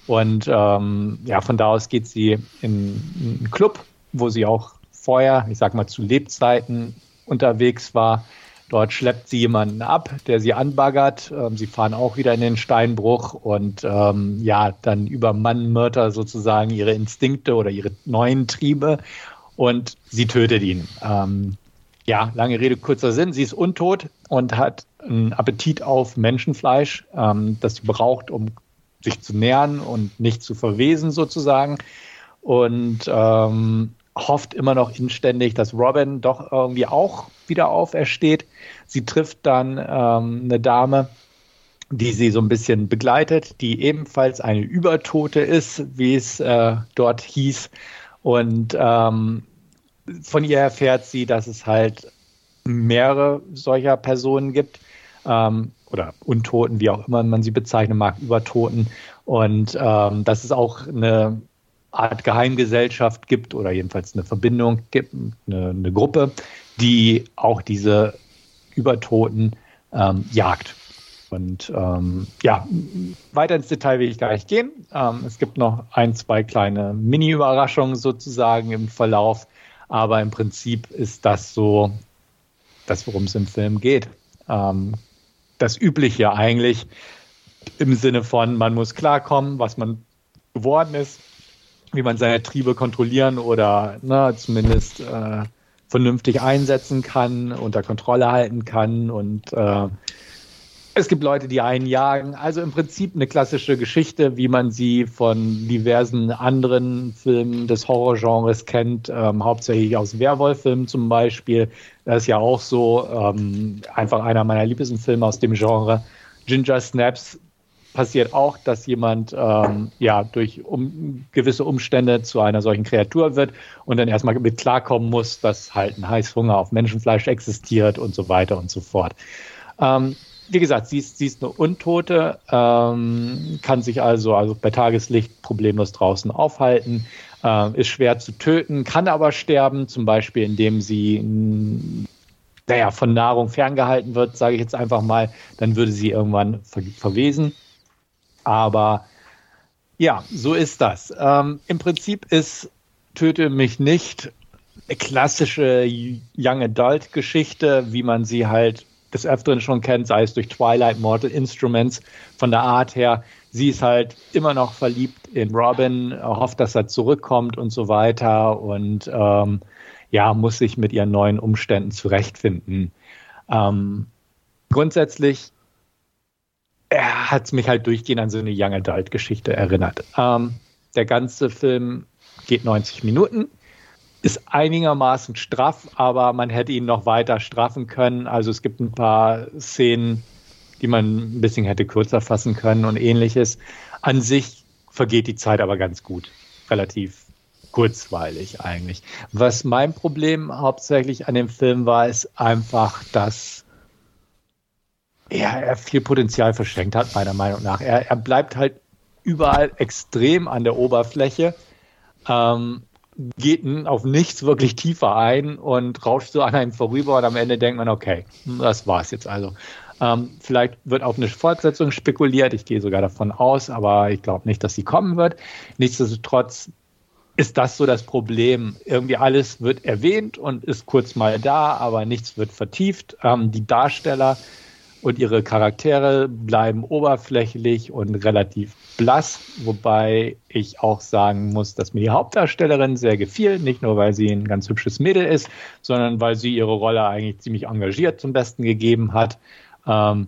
Und ähm, ja, von da aus geht sie in, in einen Club, wo sie auch vorher, ich sag mal zu Lebzeiten unterwegs war. Dort schleppt sie jemanden ab, der sie anbaggert. Ähm, sie fahren auch wieder in den Steinbruch und ähm, ja, dann übermannen Mörder sozusagen ihre Instinkte oder ihre neuen Triebe und sie tötet ihn. Ähm, ja, lange Rede, kurzer Sinn. Sie ist untot und hat einen Appetit auf Menschenfleisch, ähm, das sie braucht, um sich zu nähern und nicht zu verwesen sozusagen. Und ähm, hofft immer noch inständig, dass Robin doch irgendwie auch wieder aufersteht. Sie trifft dann ähm, eine Dame, die sie so ein bisschen begleitet, die ebenfalls eine Übertote ist, wie es äh, dort hieß. Und ähm, von ihr erfährt sie, dass es halt mehrere solcher Personen gibt. Ähm, oder Untoten, wie auch immer man sie bezeichnen mag, Übertoten. Und ähm, dass es auch eine Art Geheimgesellschaft gibt oder jedenfalls eine Verbindung gibt, eine, eine Gruppe, die auch diese Übertoten ähm, jagt. Und ähm, ja, weiter ins Detail will ich gar nicht gehen. Ähm, es gibt noch ein, zwei kleine Mini-Überraschungen sozusagen im Verlauf, aber im Prinzip ist das so das, worum es im Film geht. Ähm, das Übliche eigentlich im Sinne von, man muss klarkommen, was man geworden ist, wie man seine Triebe kontrollieren oder na, zumindest äh, vernünftig einsetzen kann, unter Kontrolle halten kann und äh, es gibt Leute, die einen jagen. Also im Prinzip eine klassische Geschichte, wie man sie von diversen anderen Filmen des Horrorgenres kennt, ähm, hauptsächlich aus Werwolf-Filmen zum Beispiel. Das ist ja auch so ähm, einfach einer meiner Lieblingsfilme aus dem Genre. Ginger Snaps passiert auch, dass jemand ähm, ja durch um, gewisse Umstände zu einer solchen Kreatur wird und dann erstmal mit klarkommen muss, dass halt ein Heißhunger auf Menschenfleisch existiert und so weiter und so fort. Ähm, wie gesagt, sie ist, sie ist eine Untote, ähm, kann sich also, also bei Tageslicht problemlos draußen aufhalten, äh, ist schwer zu töten, kann aber sterben, zum Beispiel indem sie mh, naja, von Nahrung ferngehalten wird, sage ich jetzt einfach mal, dann würde sie irgendwann ver verwesen. Aber ja, so ist das. Ähm, Im Prinzip ist Töte mich nicht eine klassische Young Adult Geschichte, wie man sie halt des Öfteren schon kennt, sei es durch Twilight Mortal Instruments. Von der Art her, sie ist halt immer noch verliebt in Robin, hofft, dass er zurückkommt und so weiter und ähm, ja, muss sich mit ihren neuen Umständen zurechtfinden. Ähm, grundsätzlich hat es mich halt durchgehend an so eine Young Adult Geschichte erinnert. Ähm, der ganze Film geht 90 Minuten ist einigermaßen straff, aber man hätte ihn noch weiter straffen können. Also es gibt ein paar Szenen, die man ein bisschen hätte kürzer fassen können und ähnliches. An sich vergeht die Zeit aber ganz gut. Relativ kurzweilig eigentlich. Was mein Problem hauptsächlich an dem Film war, ist einfach, dass ja, er viel Potenzial verschenkt hat, meiner Meinung nach. Er, er bleibt halt überall extrem an der Oberfläche. Ähm, geht auf nichts wirklich tiefer ein und rauscht so an einem vorüber und am Ende denkt man, okay, das war's jetzt also. Ähm, vielleicht wird auf eine Fortsetzung spekuliert, ich gehe sogar davon aus, aber ich glaube nicht, dass sie kommen wird. Nichtsdestotrotz ist das so das Problem. Irgendwie alles wird erwähnt und ist kurz mal da, aber nichts wird vertieft. Ähm, die Darsteller und ihre Charaktere bleiben oberflächlich und relativ blass, wobei ich auch sagen muss, dass mir die Hauptdarstellerin sehr gefiel, nicht nur weil sie ein ganz hübsches Mädel ist, sondern weil sie ihre Rolle eigentlich ziemlich engagiert zum Besten gegeben hat. Ähm,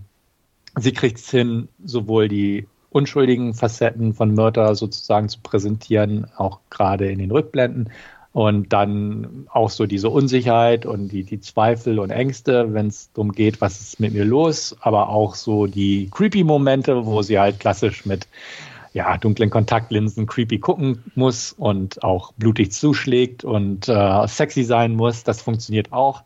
sie kriegt es hin, sowohl die unschuldigen Facetten von Mörder sozusagen zu präsentieren, auch gerade in den Rückblenden, und dann auch so diese Unsicherheit und die, die Zweifel und Ängste, wenn es darum geht, was ist mit mir los, aber auch so die creepy Momente, wo sie halt klassisch mit ja, dunklen Kontaktlinsen creepy gucken muss und auch blutig zuschlägt und äh, sexy sein muss. Das funktioniert auch.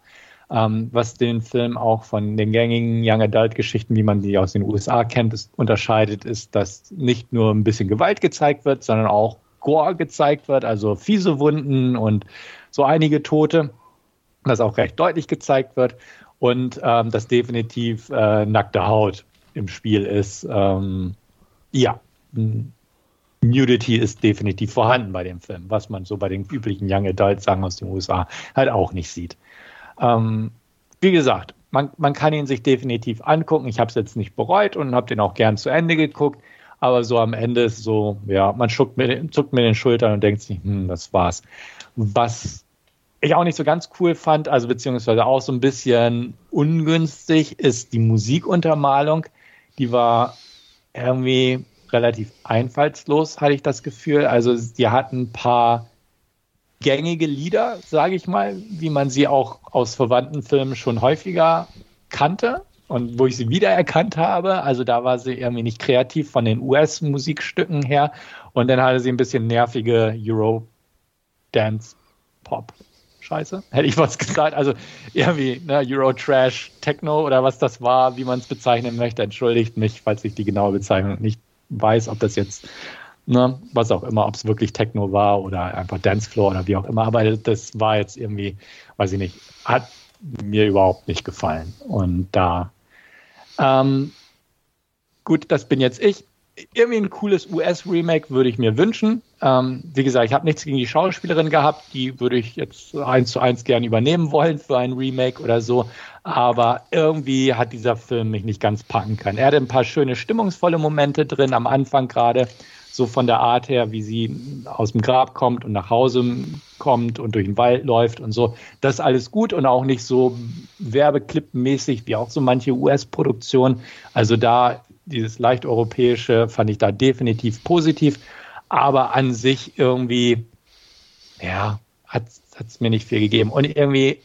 Ähm, was den Film auch von den gängigen Young Adult Geschichten, wie man die aus den USA kennt, ist, unterscheidet, ist, dass nicht nur ein bisschen Gewalt gezeigt wird, sondern auch Gore gezeigt wird, also fiese Wunden und so einige Tote, das auch recht deutlich gezeigt wird und ähm, dass definitiv äh, nackte Haut im Spiel ist. Ähm, ja, Nudity ist definitiv vorhanden bei dem Film, was man so bei den üblichen Young Adult Sagen aus den USA halt auch nicht sieht. Ähm, wie gesagt, man, man kann ihn sich definitiv angucken. Ich habe es jetzt nicht bereut und habe den auch gern zu Ende geguckt. Aber so am Ende ist so, ja, man zuckt mir, zuckt mir den Schultern und denkt sich, hm, das war's. Was ich auch nicht so ganz cool fand, also beziehungsweise auch so ein bisschen ungünstig, ist die Musikuntermalung. Die war irgendwie relativ einfallslos, hatte ich das Gefühl. Also die hatten ein paar gängige Lieder, sage ich mal, wie man sie auch aus verwandten Filmen schon häufiger kannte und wo ich sie wiedererkannt habe. Also da war sie irgendwie nicht kreativ von den US-Musikstücken her. Und dann hatte sie ein bisschen nervige Euro-Dance-Pop. Scheiße, hätte ich was gesagt. Also irgendwie ne, Euro-Trash, Techno oder was das war, wie man es bezeichnen möchte. Entschuldigt mich, falls ich die genaue Bezeichnung nicht weiß, ob das jetzt, ne, was auch immer, ob es wirklich Techno war oder einfach Dancefloor oder wie auch immer. Aber das war jetzt irgendwie, weiß ich nicht, hat mir überhaupt nicht gefallen. Und da ähm, gut, das bin jetzt ich. Irgendwie ein cooles US-Remake würde ich mir wünschen. Ähm, wie gesagt, ich habe nichts gegen die Schauspielerin gehabt. Die würde ich jetzt eins zu eins gerne übernehmen wollen für ein Remake oder so. Aber irgendwie hat dieser Film mich nicht ganz packen können. Er hatte ein paar schöne, stimmungsvolle Momente drin, am Anfang gerade so von der Art her, wie sie aus dem Grab kommt und nach Hause kommt und durch den Wald läuft und so. Das ist alles gut und auch nicht so werbeklippenmäßig wie auch so manche US-Produktionen. Also da dieses leicht europäische fand ich da definitiv positiv, aber an sich irgendwie, ja, hat es mir nicht viel gegeben. Und irgendwie,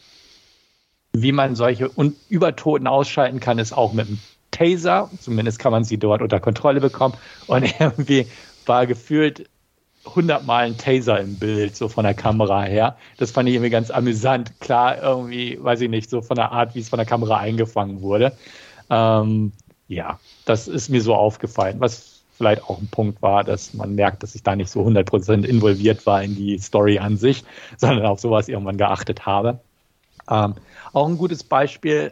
wie man solche Übertoten ausschalten kann, ist auch mit einem Taser. Zumindest kann man sie dort unter Kontrolle bekommen. Und irgendwie war gefühlt hundertmal ein Taser im Bild, so von der Kamera her. Das fand ich irgendwie ganz amüsant. Klar, irgendwie, weiß ich nicht, so von der Art, wie es von der Kamera eingefangen wurde. Ähm, ja, das ist mir so aufgefallen, was vielleicht auch ein Punkt war, dass man merkt, dass ich da nicht so 100% involviert war in die Story an sich, sondern auf sowas irgendwann geachtet habe. Ähm, auch ein gutes Beispiel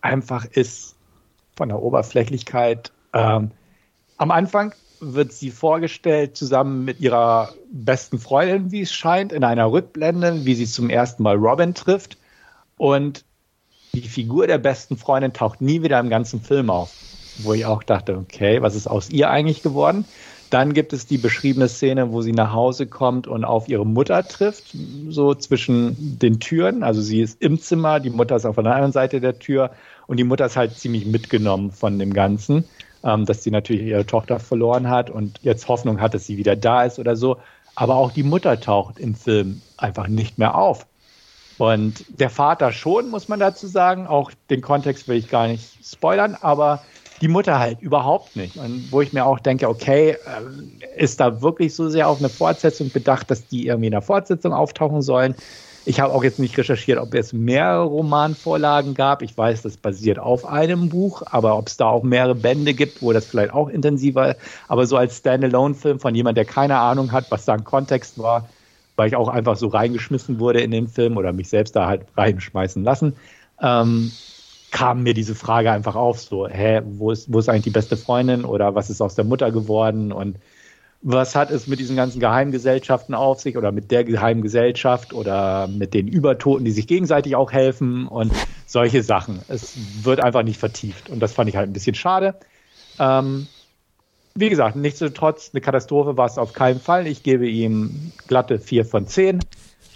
einfach ist von der Oberflächlichkeit. Ähm, am Anfang wird sie vorgestellt zusammen mit ihrer besten Freundin, wie es scheint, in einer Rückblende, wie sie zum ersten Mal Robin trifft. Und die Figur der besten Freundin taucht nie wieder im ganzen Film auf. Wo ich auch dachte, okay, was ist aus ihr eigentlich geworden? Dann gibt es die beschriebene Szene, wo sie nach Hause kommt und auf ihre Mutter trifft, so zwischen den Türen. Also sie ist im Zimmer, die Mutter ist auf der anderen Seite der Tür und die Mutter ist halt ziemlich mitgenommen von dem Ganzen, ähm, dass sie natürlich ihre Tochter verloren hat und jetzt Hoffnung hat, dass sie wieder da ist oder so. Aber auch die Mutter taucht im Film einfach nicht mehr auf. Und der Vater schon, muss man dazu sagen. Auch den Kontext will ich gar nicht spoilern, aber die Mutter halt überhaupt nicht. Und wo ich mir auch denke, okay, äh, ist da wirklich so sehr auf eine Fortsetzung bedacht, dass die irgendwie in der Fortsetzung auftauchen sollen? Ich habe auch jetzt nicht recherchiert, ob es mehrere Romanvorlagen gab. Ich weiß, das basiert auf einem Buch, aber ob es da auch mehrere Bände gibt, wo das vielleicht auch intensiver, aber so als Standalone-Film von jemand, der keine Ahnung hat, was da ein Kontext war, weil ich auch einfach so reingeschmissen wurde in den Film oder mich selbst da halt reinschmeißen lassen. Ähm, kam mir diese Frage einfach auf, so, hä, wo ist, wo ist eigentlich die beste Freundin oder was ist aus der Mutter geworden und was hat es mit diesen ganzen Geheimgesellschaften auf sich oder mit der Geheimgesellschaft oder mit den Übertoten, die sich gegenseitig auch helfen und solche Sachen. Es wird einfach nicht vertieft und das fand ich halt ein bisschen schade. Ähm, wie gesagt, nichtsdestotrotz, eine Katastrophe war es auf keinen Fall. Ich gebe ihm glatte 4 von 10.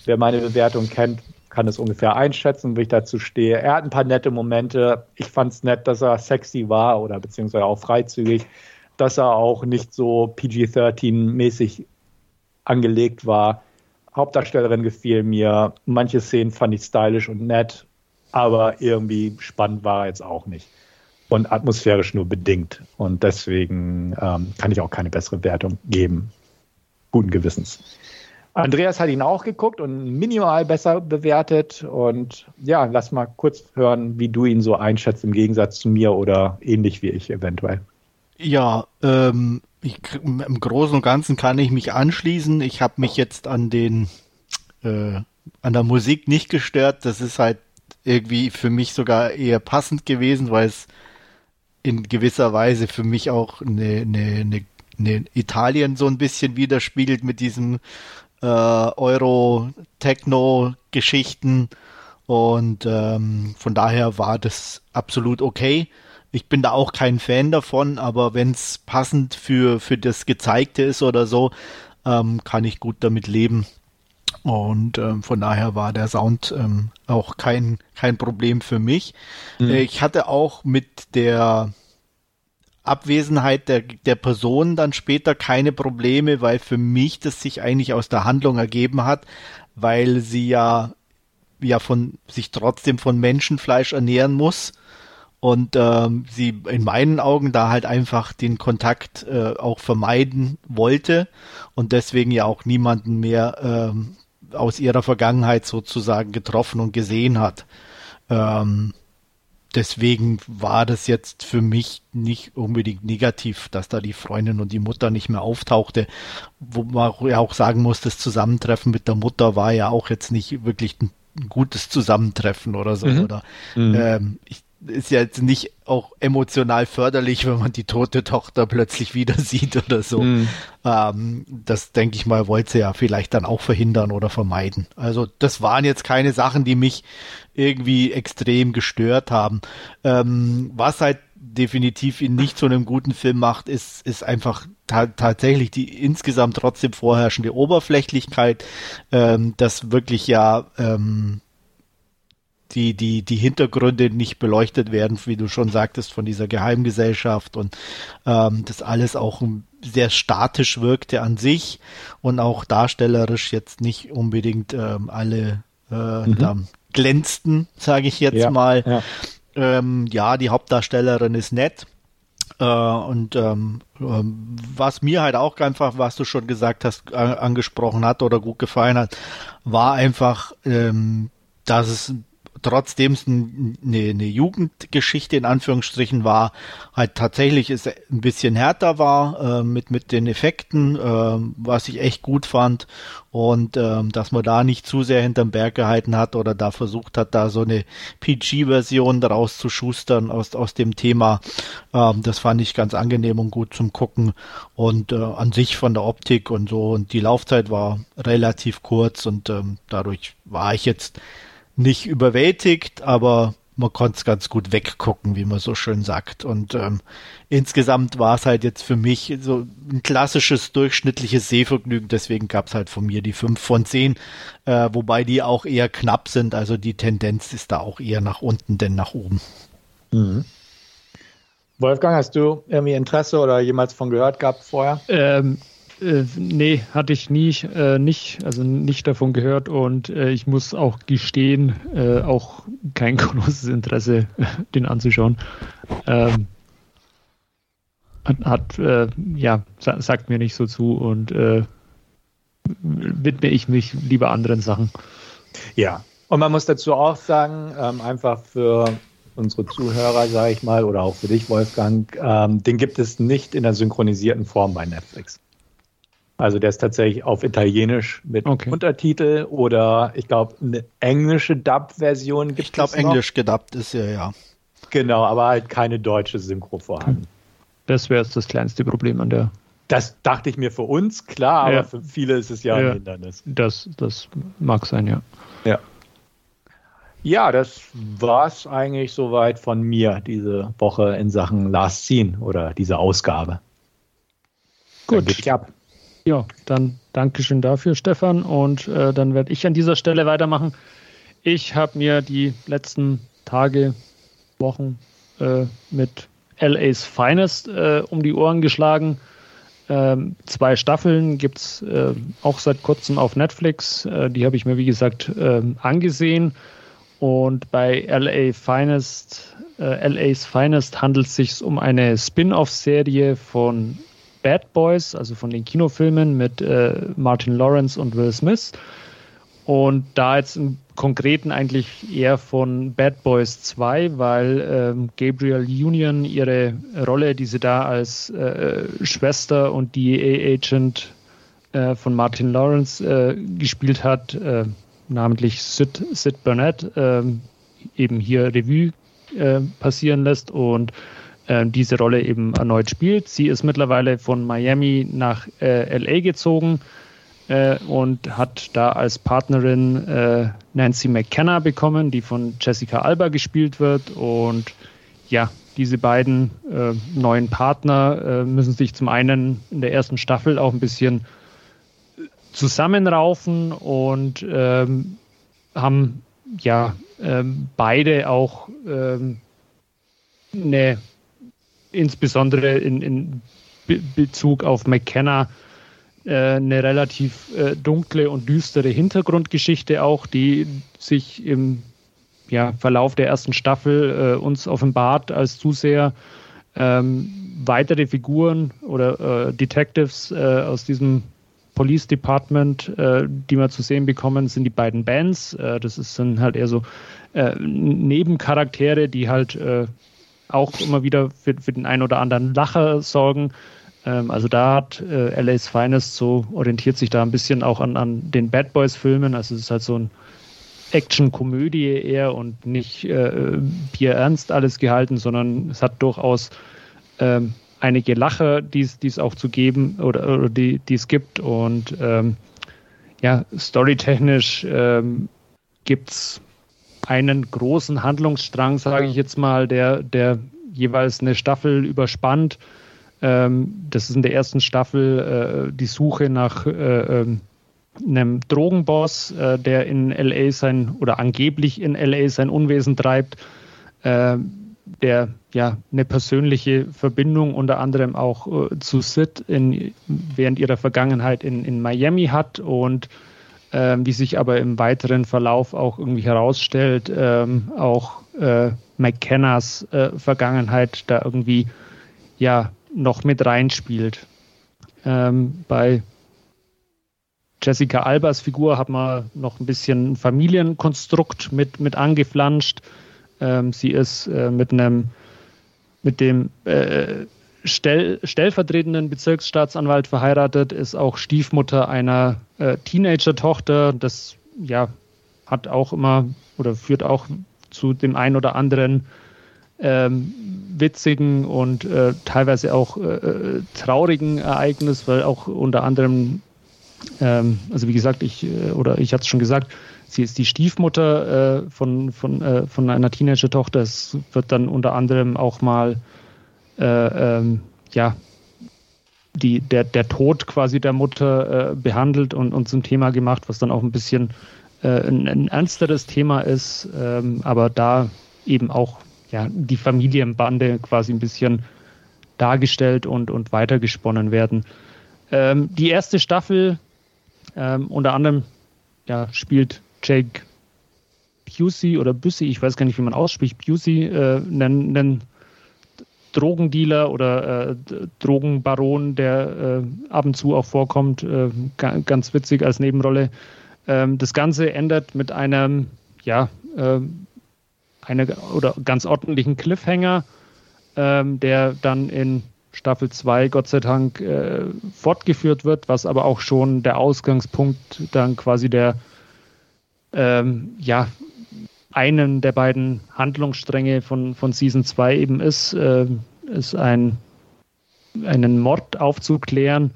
Wer meine Bewertung kennt, kann es ungefähr einschätzen, wie ich dazu stehe. Er hat ein paar nette Momente. Ich fand es nett, dass er sexy war oder beziehungsweise auch freizügig, dass er auch nicht so PG-13-mäßig angelegt war. Hauptdarstellerin gefiel mir. Manche Szenen fand ich stylisch und nett, aber irgendwie spannend war er jetzt auch nicht. Und atmosphärisch nur bedingt. Und deswegen ähm, kann ich auch keine bessere Wertung geben. Guten Gewissens. Andreas hat ihn auch geguckt und minimal besser bewertet. Und ja, lass mal kurz hören, wie du ihn so einschätzt im Gegensatz zu mir oder ähnlich wie ich eventuell. Ja, ähm, ich, im Großen und Ganzen kann ich mich anschließen. Ich habe mich jetzt an den äh, an der Musik nicht gestört. Das ist halt irgendwie für mich sogar eher passend gewesen, weil es in gewisser Weise für mich auch eine, eine, eine, eine Italien so ein bisschen widerspiegelt mit diesem äh, Euro-Techno-Geschichten und ähm, von daher war das absolut okay. Ich bin da auch kein Fan davon, aber wenn es passend für, für das Gezeigte ist oder so, ähm, kann ich gut damit leben. Und ähm, von daher war der Sound ähm, auch kein, kein Problem für mich. Mhm. Ich hatte auch mit der Abwesenheit der, der Person dann später keine Probleme, weil für mich das sich eigentlich aus der Handlung ergeben hat, weil sie ja, ja von, sich trotzdem von Menschenfleisch ernähren muss und ähm, sie in meinen Augen da halt einfach den Kontakt äh, auch vermeiden wollte und deswegen ja auch niemanden mehr ähm, aus ihrer Vergangenheit sozusagen getroffen und gesehen hat. Ähm, deswegen war das jetzt für mich nicht unbedingt negativ, dass da die Freundin und die Mutter nicht mehr auftauchte. Wo man ja auch sagen muss, das Zusammentreffen mit der Mutter war ja auch jetzt nicht wirklich ein, gutes Zusammentreffen oder so. Mhm. Oder mhm. ähm, ich, ist ja jetzt nicht auch emotional förderlich, wenn man die tote Tochter plötzlich wieder sieht oder so. Mhm. Ähm, das denke ich mal, wollte sie ja vielleicht dann auch verhindern oder vermeiden. Also das waren jetzt keine Sachen, die mich irgendwie extrem gestört haben. Ähm, was halt definitiv ihn nicht zu einem guten Film macht, ist, ist einfach ta tatsächlich die insgesamt trotzdem vorherrschende Oberflächlichkeit, ähm, das wirklich ja ähm, die, die, die Hintergründe nicht beleuchtet werden, wie du schon sagtest, von dieser Geheimgesellschaft und ähm, das alles auch sehr statisch wirkte an sich und auch darstellerisch jetzt nicht unbedingt ähm, alle äh, mhm. glänzten, sage ich jetzt ja, mal. Ja. Ähm, ja, die Hauptdarstellerin ist nett. Äh, und ähm, ähm, was mir halt auch einfach, was du schon gesagt hast, angesprochen hat oder gut gefallen hat, war einfach, ähm, dass es trotzdem es eine, eine Jugendgeschichte in Anführungsstrichen war, halt tatsächlich es ein bisschen härter war äh, mit, mit den Effekten, äh, was ich echt gut fand und ähm, dass man da nicht zu sehr hinterm Berg gehalten hat oder da versucht hat, da so eine PG-Version daraus zu schustern aus, aus dem Thema. Ähm, das fand ich ganz angenehm und gut zum Gucken und äh, an sich von der Optik und so und die Laufzeit war relativ kurz und ähm, dadurch war ich jetzt nicht überwältigt, aber man konnte es ganz gut weggucken, wie man so schön sagt. Und ähm, insgesamt war es halt jetzt für mich so ein klassisches durchschnittliches Sehvergnügen. Deswegen gab es halt von mir die 5 von 10, äh, wobei die auch eher knapp sind. Also die Tendenz ist da auch eher nach unten denn nach oben. Mhm. Wolfgang, hast du irgendwie Interesse oder jemals von gehört gehabt vorher? Ähm, äh, nee, hatte ich nie, äh, nicht, also nicht davon gehört und äh, ich muss auch gestehen, äh, auch kein großes Interesse, den anzuschauen. Ähm, hat, äh, ja, sa sagt mir nicht so zu und äh, widme ich mich lieber anderen Sachen. Ja, und man muss dazu auch sagen, ähm, einfach für unsere Zuhörer, sage ich mal, oder auch für dich, Wolfgang, ähm, den gibt es nicht in der synchronisierten Form bei Netflix. Also der ist tatsächlich auf Italienisch mit okay. Untertitel oder ich glaube eine englische Dub-Version gibt es. Ich glaube Englisch gedubbt ist ja, ja. Genau, aber halt keine deutsche Synchro vorhanden. Das wäre jetzt das kleinste Problem an der. Das dachte ich mir für uns, klar, aber ja. für viele ist es ja, ja ein Hindernis. Das, das mag sein, ja. Ja. Ja, das war es eigentlich soweit von mir diese Woche in Sachen Last Scene oder diese Ausgabe. Gut. Dann ich ab. Ja, dann Dankeschön dafür, Stefan. Und äh, dann werde ich an dieser Stelle weitermachen. Ich habe mir die letzten Tage, Wochen äh, mit LA's Finest äh, um die Ohren geschlagen. Ähm, zwei Staffeln gibt es äh, auch seit kurzem auf Netflix. Äh, die habe ich mir, wie gesagt, ähm, angesehen. Und bei LA Finest, äh, LA's Finest handelt es sich um eine Spin-off-Serie von Bad Boys, also von den Kinofilmen mit äh, Martin Lawrence und Will Smith. Und da jetzt im Konkreten eigentlich eher von Bad Boys 2, weil ähm, Gabriel Union ihre Rolle, die sie da als äh, Schwester und DEA-Agent äh, von Martin Lawrence äh, gespielt hat, äh, namentlich Sid, Sid Burnett, ähm, eben hier Revue äh, passieren lässt und äh, diese Rolle eben erneut spielt. Sie ist mittlerweile von Miami nach äh, LA gezogen äh, und hat da als Partnerin äh, Nancy McKenna bekommen, die von Jessica Alba gespielt wird. Und ja, diese beiden äh, neuen Partner müssen sich zum einen in der ersten Staffel auch ein bisschen zusammenraufen und ähm, haben ja ähm, beide auch ähm, eine insbesondere in, in Bezug auf McKenna äh, eine relativ äh, dunkle und düstere Hintergrundgeschichte auch, die sich im ja, Verlauf der ersten Staffel äh, uns offenbart als Zuseher. Ähm, weitere Figuren oder äh, Detectives äh, aus diesem Police Department, äh, die wir zu sehen bekommen, sind die beiden Bands. das ist, sind halt eher so Nebencharaktere, die halt auch immer wieder für, für den einen oder anderen Lacher sorgen. Ähm, also da hat äh, LA's Finest so orientiert sich da ein bisschen auch an, an den Bad Boys Filmen. Also es ist halt so ein Action-Komödie eher und nicht äh, bierernst alles gehalten, sondern es hat durchaus ähm, einige Lacher, die es auch zu geben oder, oder die es gibt. Und ähm, ja, storytechnisch ähm, gibt es einen großen Handlungsstrang, sage ich jetzt mal, der, der jeweils eine Staffel überspannt. Ähm, das ist in der ersten Staffel äh, die Suche nach äh, ähm, einem Drogenboss, äh, der in LA sein oder angeblich in LA sein Unwesen treibt, äh, der ja eine persönliche Verbindung unter anderem auch äh, zu Sid in, während ihrer Vergangenheit in, in Miami hat und äh, wie sich aber im weiteren Verlauf auch irgendwie herausstellt, ähm, auch äh, McKennas äh, Vergangenheit da irgendwie ja noch mit reinspielt. Ähm, bei Jessica Albers Figur hat man noch ein bisschen Familienkonstrukt mit, mit angeflanscht. Ähm, sie ist äh, mit einem mit dem äh, Stell, stellvertretenden Bezirksstaatsanwalt verheiratet, ist auch Stiefmutter einer äh, Teenager-Tochter. Das ja hat auch immer oder führt auch zu dem ein oder anderen ähm, witzigen und äh, teilweise auch äh, äh traurigen Ereignis, weil auch unter anderem ähm, also wie gesagt, ich äh, oder ich hatte es schon gesagt, sie ist die Stiefmutter äh, von, von, äh, von einer Teenager-Tochter. Es wird dann unter anderem auch mal äh, ähm, ja, die, der, der Tod quasi der Mutter äh, behandelt und, und zum Thema gemacht, was dann auch ein bisschen äh, ein, ein, ernsteres Thema ist, ähm, aber da eben auch ja, die Familienbande quasi ein bisschen dargestellt und, und weitergesponnen werden. Ähm, die erste Staffel ähm, unter anderem ja, spielt Jake Busey oder Busey, ich weiß gar nicht, wie man ausspricht, Busey, äh, einen, einen Drogendealer oder äh, Drogenbaron, der äh, ab und zu auch vorkommt, äh, ganz witzig als Nebenrolle. Ähm, das Ganze endet mit einem, ja, äh, einer oder ganz ordentlichen Cliffhanger, ähm, der dann in Staffel 2 Gott sei Dank äh, fortgeführt wird, was aber auch schon der Ausgangspunkt dann quasi der ähm, ja einen der beiden Handlungsstränge von, von Season 2 eben ist, äh, ist ein, einen Mord aufzuklären.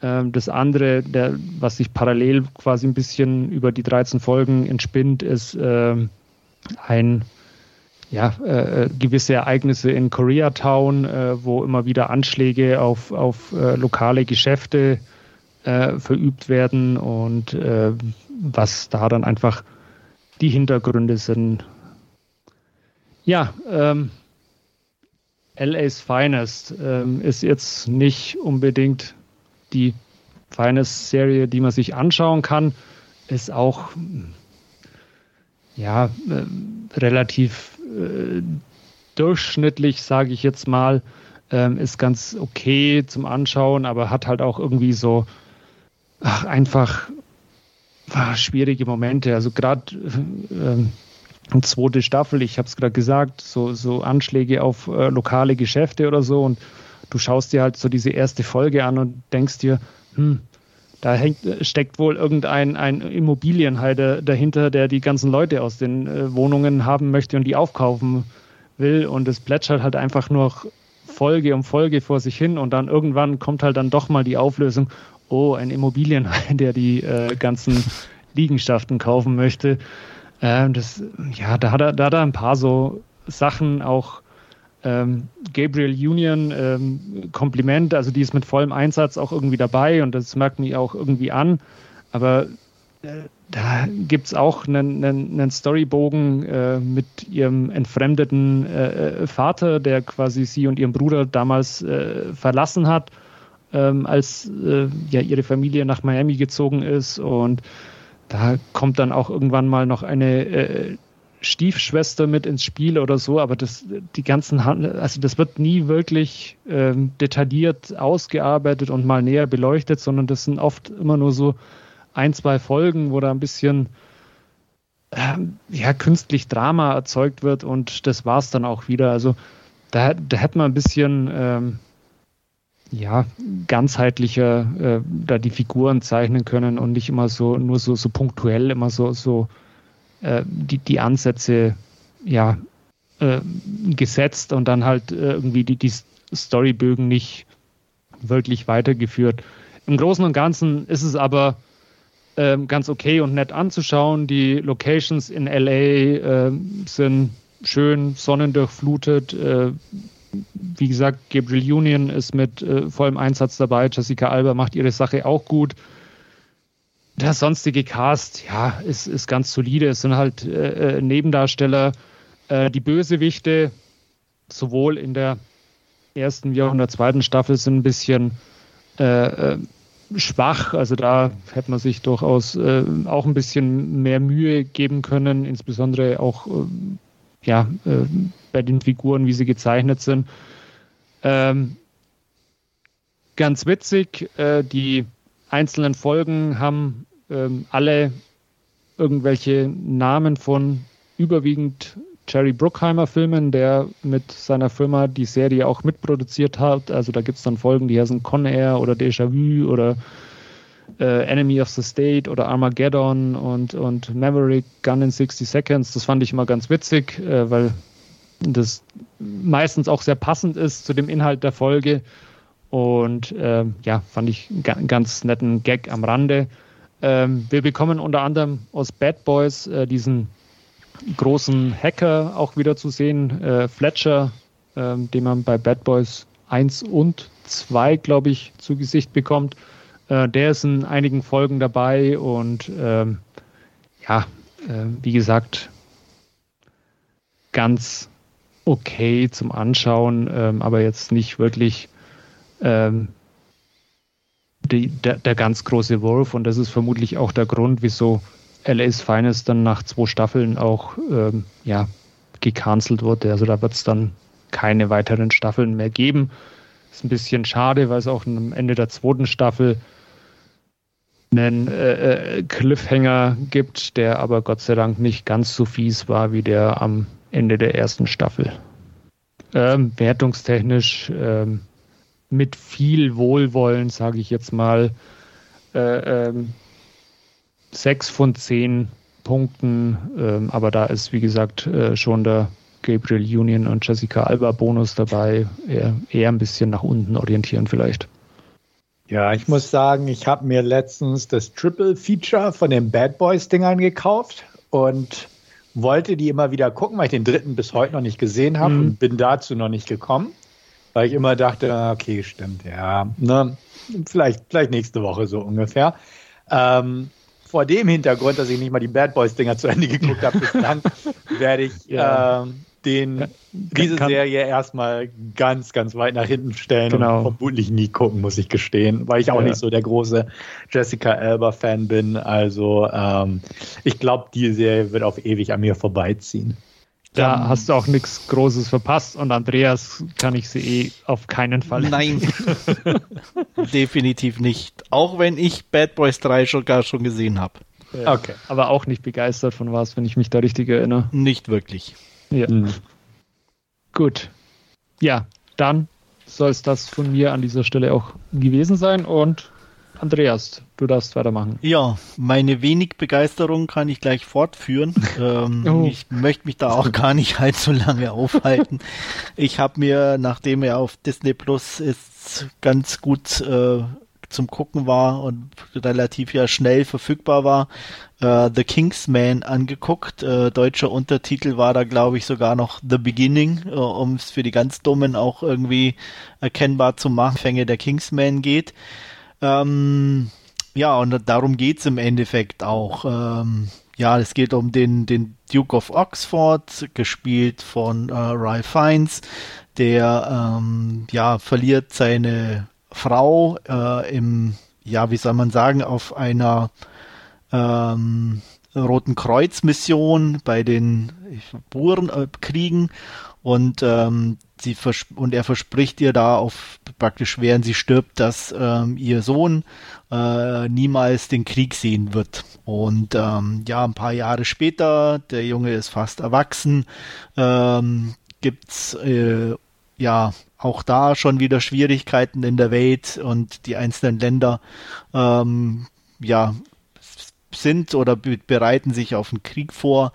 Äh, das andere, der, was sich parallel quasi ein bisschen über die 13 Folgen entspinnt, ist äh, ein ja, äh, gewisse Ereignisse in Koreatown, äh, wo immer wieder Anschläge auf, auf äh, lokale Geschäfte äh, verübt werden und äh, was da dann einfach die Hintergründe sind. Ja, ähm, LA's Finest ähm, ist jetzt nicht unbedingt die Finest-Serie, die man sich anschauen kann, ist auch ja, äh, relativ äh, durchschnittlich, sage ich jetzt mal, ähm, ist ganz okay zum Anschauen, aber hat halt auch irgendwie so ach, einfach ach, schwierige Momente. Also gerade äh, zweite Staffel, ich habe es gerade gesagt, so, so Anschläge auf äh, lokale Geschäfte oder so und du schaust dir halt so diese erste Folge an und denkst dir, hm, da hängt, steckt wohl irgendein ein Immobilienhalter dahinter, der die ganzen Leute aus den äh, Wohnungen haben möchte und die aufkaufen will. Und es plätschert halt einfach nur Folge um Folge vor sich hin und dann irgendwann kommt halt dann doch mal die Auflösung, oh, ein Immobilienhalter, der die äh, ganzen Liegenschaften kaufen möchte. Äh, das, ja, da hat er, da hat er ein paar so Sachen auch ähm, Gabriel Union ähm, Kompliment, also die ist mit vollem Einsatz auch irgendwie dabei und das merkt mich auch irgendwie an. Aber äh, da gibt es auch einen, einen, einen Storybogen äh, mit ihrem entfremdeten äh, äh, Vater, der quasi sie und ihren Bruder damals äh, verlassen hat, ähm, als äh, ja ihre Familie nach Miami gezogen ist. Und da kommt dann auch irgendwann mal noch eine Stiefschwester mit ins Spiel oder so, aber das, die ganzen, also das wird nie wirklich ähm, detailliert ausgearbeitet und mal näher beleuchtet, sondern das sind oft immer nur so ein, zwei Folgen, wo da ein bisschen ähm, ja, künstlich Drama erzeugt wird und das war es dann auch wieder. Also da, da hätte man ein bisschen ähm, ja, ganzheitlicher äh, da die Figuren zeichnen können und nicht immer so, nur so, so punktuell, immer so, so äh, die, die Ansätze ja äh, gesetzt und dann halt äh, irgendwie die, die Storybögen nicht wirklich weitergeführt. Im Großen und Ganzen ist es aber äh, ganz okay und nett anzuschauen. Die Locations in LA äh, sind schön sonnendurchflutet. Äh, wie gesagt, Gabriel Union ist mit äh, vollem Einsatz dabei. Jessica Alba macht ihre Sache auch gut. Der sonstige Cast, ja, ist, ist ganz solide. Es sind halt äh, äh Nebendarsteller. Äh, die Bösewichte, sowohl in der ersten wie auch in der zweiten Staffel, sind ein bisschen äh, äh schwach. Also da hätte man sich durchaus äh, auch ein bisschen mehr Mühe geben können, insbesondere auch ja, bei den Figuren, wie sie gezeichnet sind. Ähm, ganz witzig, äh, die einzelnen Folgen haben ähm, alle irgendwelche Namen von überwiegend Jerry Bruckheimer Filmen, der mit seiner Firma die Serie auch mitproduziert hat. Also da gibt es dann Folgen, die heißen Con Air oder Déjà Vu oder äh, Enemy of the State oder Armageddon und, und Maverick Gun in 60 Seconds. Das fand ich immer ganz witzig, äh, weil das meistens auch sehr passend ist zu dem Inhalt der Folge. Und äh, ja, fand ich einen ganz netten Gag am Rande. Ähm, wir bekommen unter anderem aus Bad Boys äh, diesen großen Hacker auch wieder zu sehen, äh, Fletcher, ähm, den man bei Bad Boys 1 und 2, glaube ich, zu Gesicht bekommt. Äh, der ist in einigen Folgen dabei und ähm, ja, äh, wie gesagt, ganz okay zum Anschauen, ähm, aber jetzt nicht wirklich ähm, die, der, der, ganz große Wurf. Und das ist vermutlich auch der Grund, wieso LA's Finest dann nach zwei Staffeln auch ähm, ja, gecancelt wurde. Also da wird es dann keine weiteren Staffeln mehr geben. Ist ein bisschen schade, weil es auch am Ende der zweiten Staffel einen äh, äh, Cliffhanger gibt, der aber Gott sei Dank nicht ganz so fies war wie der am Ende der ersten Staffel. Ähm, wertungstechnisch ähm, mit viel Wohlwollen, sage ich jetzt mal, äh, ähm, sechs von zehn Punkten, ähm, aber da ist, wie gesagt, äh, schon der Gabriel Union und Jessica Alba Bonus dabei, eher, eher ein bisschen nach unten orientieren vielleicht. Ja, ich muss sagen, ich habe mir letztens das Triple Feature von den Bad Boys Dingern gekauft und wollte die immer wieder gucken, weil ich den dritten bis heute noch nicht gesehen habe mhm. und bin dazu noch nicht gekommen, weil ich immer dachte, okay, stimmt, ja, ne, vielleicht, vielleicht nächste Woche so ungefähr. Ähm, vor dem Hintergrund, dass ich nicht mal die Bad Boys Dinger zu Ende geguckt habe bislang, werde ich ja. ähm, den, diese kann, Serie erstmal ganz, ganz weit nach hinten stellen genau. und vermutlich nie gucken, muss ich gestehen, weil ich auch ja. nicht so der große Jessica Alba-Fan bin. Also ähm, ich glaube, die Serie wird auf ewig an mir vorbeiziehen. Da um, hast du auch nichts Großes verpasst und Andreas kann ich sie eh auf keinen Fall. Nein, definitiv nicht. Auch wenn ich Bad Boys 3 schon gar schon gesehen habe. Okay. Aber auch nicht begeistert von was, wenn ich mich da richtig erinnere. Nicht wirklich. Ja. Mhm. Gut. Ja, dann soll es das von mir an dieser Stelle auch gewesen sein und Andreas, du darfst weitermachen. Ja, meine wenig Begeisterung kann ich gleich fortführen. ähm, oh. Ich möchte mich da auch gar nicht allzu lange aufhalten. Ich habe mir, nachdem er auf Disney Plus ist, ganz gut äh, zum Gucken war und relativ ja schnell verfügbar war, äh, The Kingsman angeguckt. Äh, deutscher Untertitel war da, glaube ich, sogar noch The Beginning, äh, um es für die ganz Dummen auch irgendwie erkennbar zu machen, Fänge der Kingsman geht. Ähm, ja, und darum geht's im Endeffekt auch. Ähm, ja, es geht um den, den Duke of Oxford, gespielt von äh, Ralph Fiennes, der ähm, ja verliert seine Frau äh, im, ja, wie soll man sagen, auf einer ähm, Roten Kreuz Mission bei den Burenkriegen und ähm, sie und er verspricht ihr da auf praktisch während sie stirbt, dass ähm, ihr Sohn äh, niemals den Krieg sehen wird. Und ähm, ja, ein paar Jahre später, der Junge ist fast erwachsen, ähm, gibt's äh, ja auch da schon wieder Schwierigkeiten in der Welt und die einzelnen Länder ähm, ja sind oder be bereiten sich auf einen Krieg vor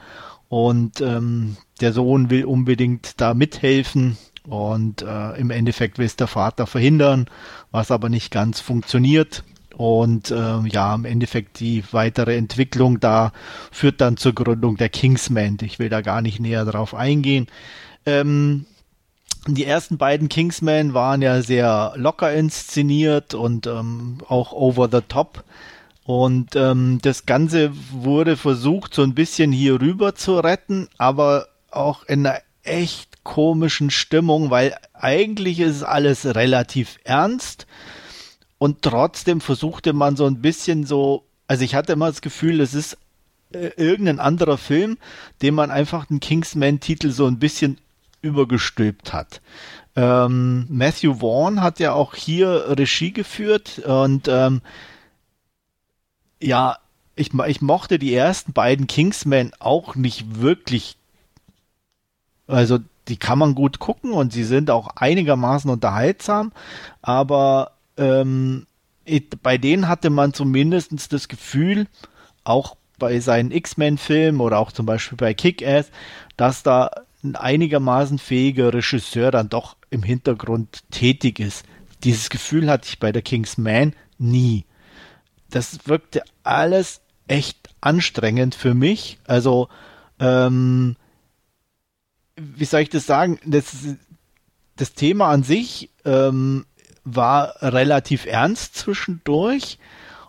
und ähm, der Sohn will unbedingt da mithelfen und äh, im Endeffekt will es der Vater verhindern, was aber nicht ganz funktioniert. Und äh, ja, im Endeffekt die weitere Entwicklung da führt dann zur Gründung der Kingsman. Ich will da gar nicht näher drauf eingehen. Ähm, die ersten beiden Kingsmen waren ja sehr locker inszeniert und ähm, auch over the top. Und ähm, das Ganze wurde versucht, so ein bisschen hier rüber zu retten, aber auch in einer echt komischen Stimmung, weil eigentlich ist alles relativ ernst und trotzdem versuchte man so ein bisschen so, also ich hatte immer das Gefühl, es ist äh, irgendein anderer Film, dem man einfach den Kingsman-Titel so ein bisschen übergestülpt hat. Ähm, Matthew Vaughn hat ja auch hier Regie geführt und ähm, ja, ich, ich mochte die ersten beiden Kingsmen auch nicht wirklich. Also die kann man gut gucken und sie sind auch einigermaßen unterhaltsam, aber ähm, bei denen hatte man zumindest das Gefühl, auch bei seinen X-Men-Filmen oder auch zum Beispiel bei Kick-Ass, dass da ein einigermaßen fähiger Regisseur dann doch im Hintergrund tätig ist. Dieses Gefühl hatte ich bei der Kingsman nie. Das wirkte alles echt anstrengend für mich. Also, ähm, wie soll ich das sagen? Das, das Thema an sich ähm, war relativ ernst zwischendurch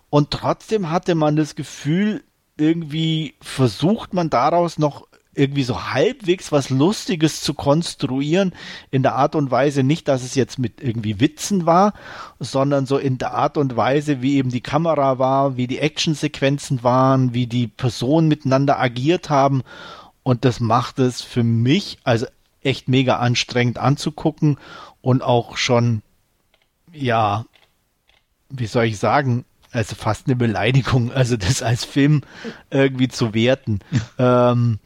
und trotzdem hatte man das Gefühl, irgendwie versucht man daraus noch irgendwie so halbwegs was Lustiges zu konstruieren, in der Art und Weise nicht, dass es jetzt mit irgendwie Witzen war, sondern so in der Art und Weise, wie eben die Kamera war, wie die Actionsequenzen waren, wie die Personen miteinander agiert haben. Und das macht es für mich also echt mega anstrengend anzugucken und auch schon ja, wie soll ich sagen, also fast eine Beleidigung, also das als Film irgendwie zu werten. ähm,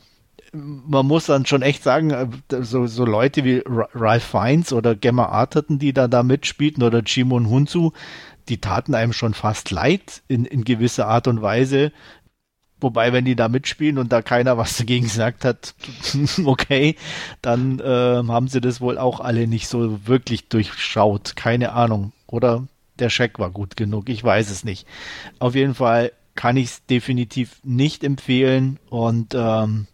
man muss dann schon echt sagen, äh, so, so Leute wie Ralph Fiennes oder Gemma Arterton, die da, da mitspielten, oder Jimon Hunsu, die taten einem schon fast leid in, in gewisser Art und Weise. Wobei, wenn die da mitspielen und da keiner was dagegen gesagt hat, okay, dann äh, haben sie das wohl auch alle nicht so wirklich durchschaut. Keine Ahnung. Oder der Scheck war gut genug. Ich weiß es nicht. Auf jeden Fall kann ich es definitiv nicht empfehlen und ähm,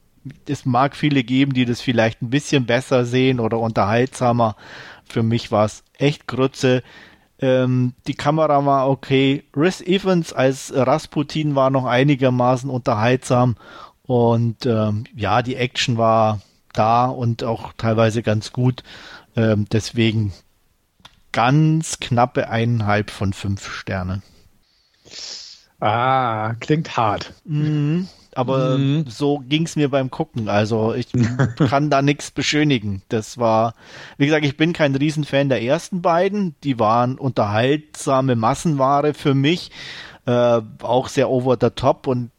es mag viele geben, die das vielleicht ein bisschen besser sehen oder unterhaltsamer. Für mich war es echt Grütze. Ähm, die Kamera war okay. Rhys Evans als Rasputin war noch einigermaßen unterhaltsam. Und ähm, ja, die Action war da und auch teilweise ganz gut. Ähm, deswegen ganz knappe eineinhalb von fünf Sterne. Ah, klingt hart. Mhm aber mhm. so ging es mir beim Gucken. Also ich kann da nichts beschönigen. Das war, wie gesagt, ich bin kein Riesenfan der ersten beiden. Die waren unterhaltsame Massenware für mich. Äh, auch sehr over the top und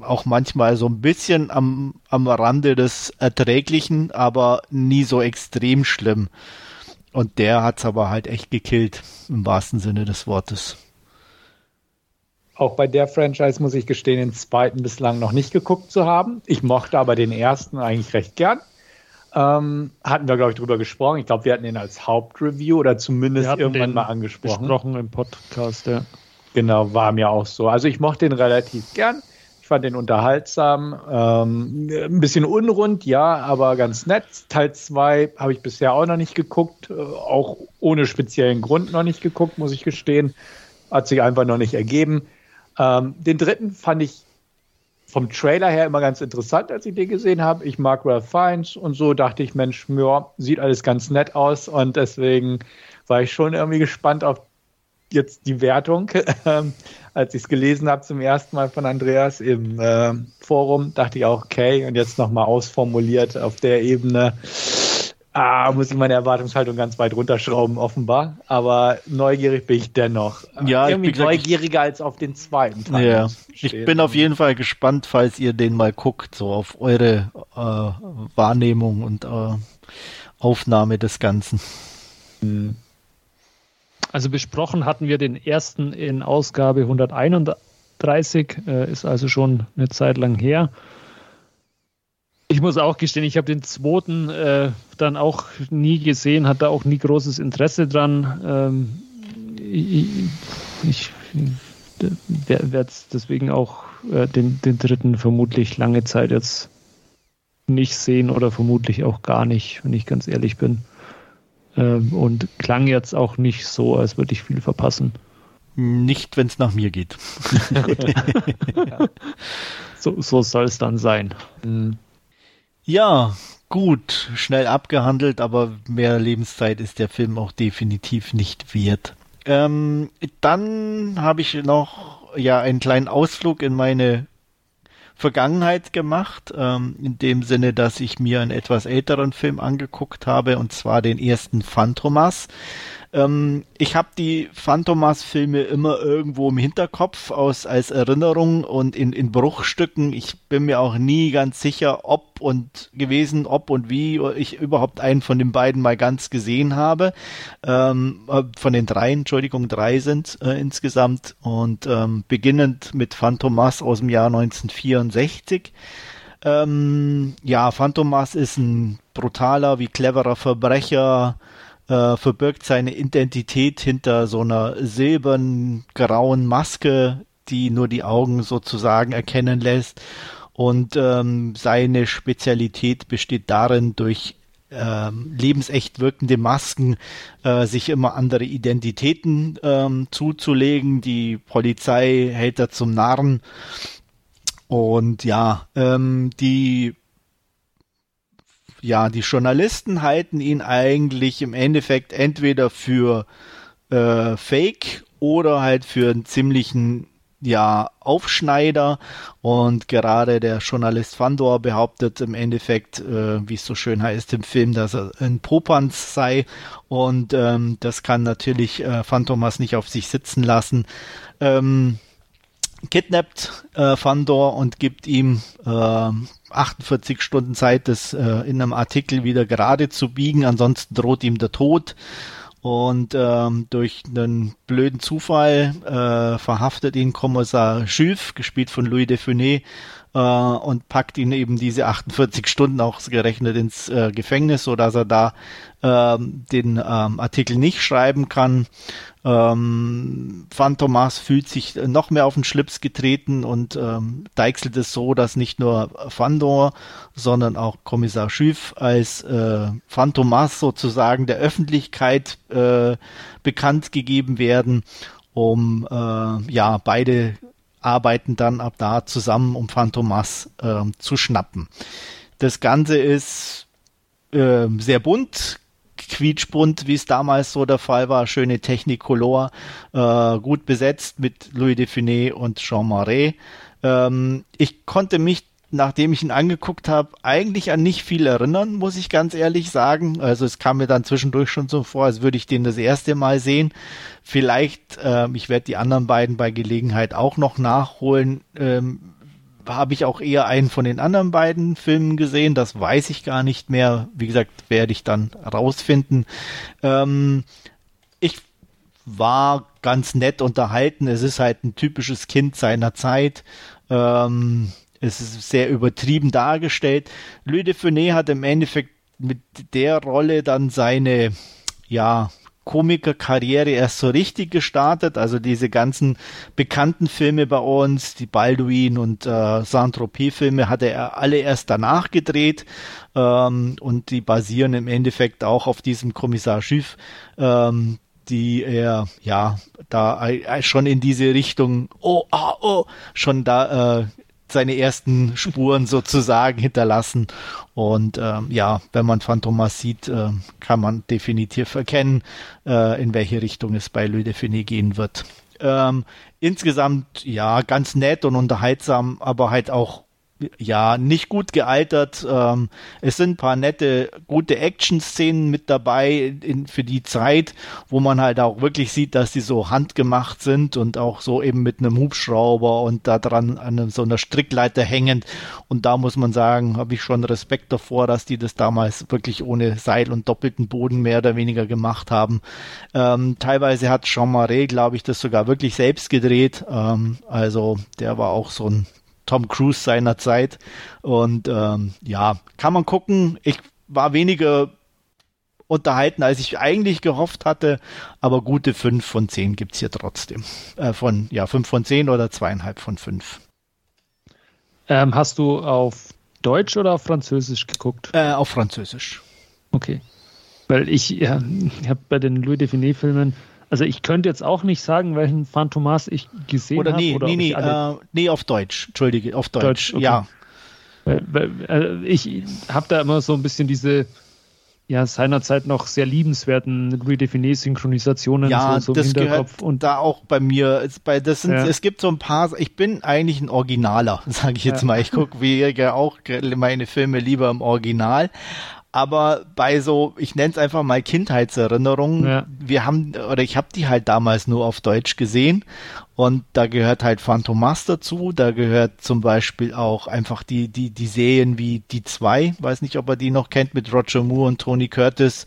auch manchmal so ein bisschen am, am Rande des Erträglichen, aber nie so extrem schlimm. Und der hat's aber halt echt gekillt, im wahrsten Sinne des Wortes. Auch bei der Franchise muss ich gestehen, den zweiten bislang noch nicht geguckt zu haben. Ich mochte aber den ersten eigentlich recht gern. Ähm, hatten wir, glaube ich, drüber gesprochen. Ich glaube, wir hatten ihn als Hauptreview oder zumindest irgendwann mal angesprochen. Gesprochen im Podcast, ja. Genau, war mir auch so. Also ich mochte den relativ gern. Ich fand den unterhaltsam. Ähm, ein bisschen unrund, ja, aber ganz nett. Teil 2 habe ich bisher auch noch nicht geguckt. Äh, auch ohne speziellen Grund noch nicht geguckt, muss ich gestehen. Hat sich einfach noch nicht ergeben. Ähm, den dritten fand ich vom Trailer her immer ganz interessant, als ich den gesehen habe. Ich mag Ralph Fiennes und so dachte ich, Mensch, ja, sieht alles ganz nett aus und deswegen war ich schon irgendwie gespannt auf jetzt die Wertung. Ähm, als ich es gelesen habe zum ersten Mal von Andreas im äh, Forum, dachte ich auch, okay, und jetzt nochmal ausformuliert auf der Ebene Ah, muss ich meine Erwartungshaltung ganz weit runterschrauben, offenbar. Aber neugierig bin ich dennoch. Ja, Irgendwie ich bin neugieriger als auf den zweiten Teil. Ja, ich bin auf jeden Fall gespannt, falls ihr den mal guckt, so auf eure äh, Wahrnehmung und äh, Aufnahme des Ganzen. Also besprochen hatten wir den ersten in Ausgabe 181 30, äh, ist also schon eine Zeit lang her. Ich muss auch gestehen, ich habe den zweiten äh, dann auch nie gesehen, hatte auch nie großes Interesse dran. Ähm, ich, ich werde deswegen auch äh, den, den dritten vermutlich lange Zeit jetzt nicht sehen oder vermutlich auch gar nicht, wenn ich ganz ehrlich bin. Ähm, und klang jetzt auch nicht so, als würde ich viel verpassen. Nicht, wenn es nach mir geht. ja. So, so soll es dann sein. Mhm. Ja, gut, schnell abgehandelt, aber mehr Lebenszeit ist der Film auch definitiv nicht wert. Ähm, dann habe ich noch ja einen kleinen Ausflug in meine Vergangenheit gemacht, ähm, in dem Sinne, dass ich mir einen etwas älteren Film angeguckt habe, und zwar den ersten Phantomas. Ähm, ich habe die Phantomas-Filme immer irgendwo im Hinterkopf aus als Erinnerung und in, in Bruchstücken. Ich bin mir auch nie ganz sicher, ob und gewesen, ob und wie ich überhaupt einen von den beiden mal ganz gesehen habe. Ähm, äh, von den drei, Entschuldigung, drei sind äh, insgesamt. Und ähm, beginnend mit Phantomas aus dem Jahr 1964. Ähm, ja, Phantomas ist ein brutaler wie cleverer Verbrecher, äh, verbirgt seine Identität hinter so einer silbernen, grauen Maske, die nur die Augen sozusagen erkennen lässt. Und ähm, seine Spezialität besteht darin, durch ähm, lebensecht wirkende Masken äh, sich immer andere Identitäten ähm, zuzulegen. Die Polizei hält er zum Narren. Und ja, ähm, die ja, die Journalisten halten ihn eigentlich im Endeffekt entweder für äh, Fake oder halt für einen ziemlichen ja, Aufschneider und gerade der Journalist Fandor behauptet im Endeffekt, äh, wie es so schön heißt im Film, dass er ein Popanz sei und ähm, das kann natürlich äh, Phantomas nicht auf sich sitzen lassen. Ähm, kidnappt äh, Fandor und gibt ihm äh, 48 Stunden Zeit, das äh, in einem Artikel wieder gerade zu biegen, ansonsten droht ihm der Tod. Und ähm, durch einen blöden Zufall äh, verhaftet ihn Kommissar Schülf, gespielt von Louis de Funès, äh, und packt ihn eben diese 48 Stunden auch gerechnet ins äh, Gefängnis, so dass er da ähm, den ähm, Artikel nicht schreiben kann. Ähm, Phantomas fühlt sich noch mehr auf den Schlips getreten und ähm, deichselt es so, dass nicht nur Fandor, sondern auch Kommissar Schüff als äh, Phantomas sozusagen der Öffentlichkeit äh, bekannt gegeben werden, um äh, ja beide arbeiten dann ab da zusammen, um Phantomas äh, zu schnappen. Das Ganze ist äh, sehr bunt, quietschbunt, wie es damals so der Fall war. Schöne Technicolor, äh, gut besetzt mit Louis de Funès und Jean Marais. Ähm, ich konnte mich nachdem ich ihn angeguckt habe, eigentlich an nicht viel erinnern, muss ich ganz ehrlich sagen. Also es kam mir dann zwischendurch schon so vor, als würde ich den das erste Mal sehen. Vielleicht, äh, ich werde die anderen beiden bei Gelegenheit auch noch nachholen. Ähm, habe ich auch eher einen von den anderen beiden Filmen gesehen. Das weiß ich gar nicht mehr. Wie gesagt, werde ich dann rausfinden. Ähm, ich war ganz nett unterhalten. Es ist halt ein typisches Kind seiner Zeit. Ähm, es ist sehr übertrieben dargestellt. Louis de Funès hat im Endeffekt mit der Rolle dann seine, ja, Komikerkarriere erst so richtig gestartet. Also diese ganzen bekannten Filme bei uns, die Balduin und äh, Saint-Tropez-Filme, hatte er alle erst danach gedreht. Ähm, und die basieren im Endeffekt auch auf diesem Kommissar Schiff, ähm, die er ja da äh, schon in diese Richtung, oh, ah, oh, schon da äh, seine ersten Spuren sozusagen hinterlassen. Und ähm, ja, wenn man Phantomas sieht, äh, kann man definitiv erkennen, äh, in welche Richtung es bei Louis de Finet gehen wird. Ähm, insgesamt ja ganz nett und unterhaltsam, aber halt auch ja, nicht gut gealtert. Ähm, es sind ein paar nette, gute Action-Szenen mit dabei in, für die Zeit, wo man halt auch wirklich sieht, dass die so handgemacht sind und auch so eben mit einem Hubschrauber und da dran an so einer Strickleiter hängend. Und da muss man sagen, habe ich schon Respekt davor, dass die das damals wirklich ohne Seil und doppelten Boden mehr oder weniger gemacht haben. Ähm, teilweise hat Jean Marais, glaube ich, das sogar wirklich selbst gedreht. Ähm, also der war auch so ein Tom Cruise seiner Zeit. Und ähm, ja, kann man gucken. Ich war weniger unterhalten, als ich eigentlich gehofft hatte, aber gute 5 von 10 gibt es hier trotzdem. Äh, von, ja, 5 von 10 oder zweieinhalb von 5. Ähm, hast du auf Deutsch oder auf Französisch geguckt? Äh, auf Französisch. Okay. Weil ich, ja, ich habe bei den Louis Define-Filmen also ich könnte jetzt auch nicht sagen, welchen Phantomas ich gesehen habe. Nee, oder nee, nee, äh, nee, auf Deutsch. Entschuldige, auf Deutsch. Deutsch okay. Ja. Also ich habe da immer so ein bisschen diese ja, seinerzeit noch sehr liebenswerten Redefine-Synchronisationen ja, so, so das gehört und da auch bei mir. Es, bei, das sind, ja. es gibt so ein paar, ich bin eigentlich ein Originaler, sage ich jetzt ja. mal. Ich gucke wie auch meine Filme lieber im Original aber bei so, ich nenne es einfach mal Kindheitserinnerungen, ja. wir haben, oder ich habe die halt damals nur auf Deutsch gesehen und da gehört halt Phantomas dazu, da gehört zum Beispiel auch einfach die, die, die Serien wie Die zwei, weiß nicht, ob er die noch kennt, mit Roger Moore und Tony Curtis.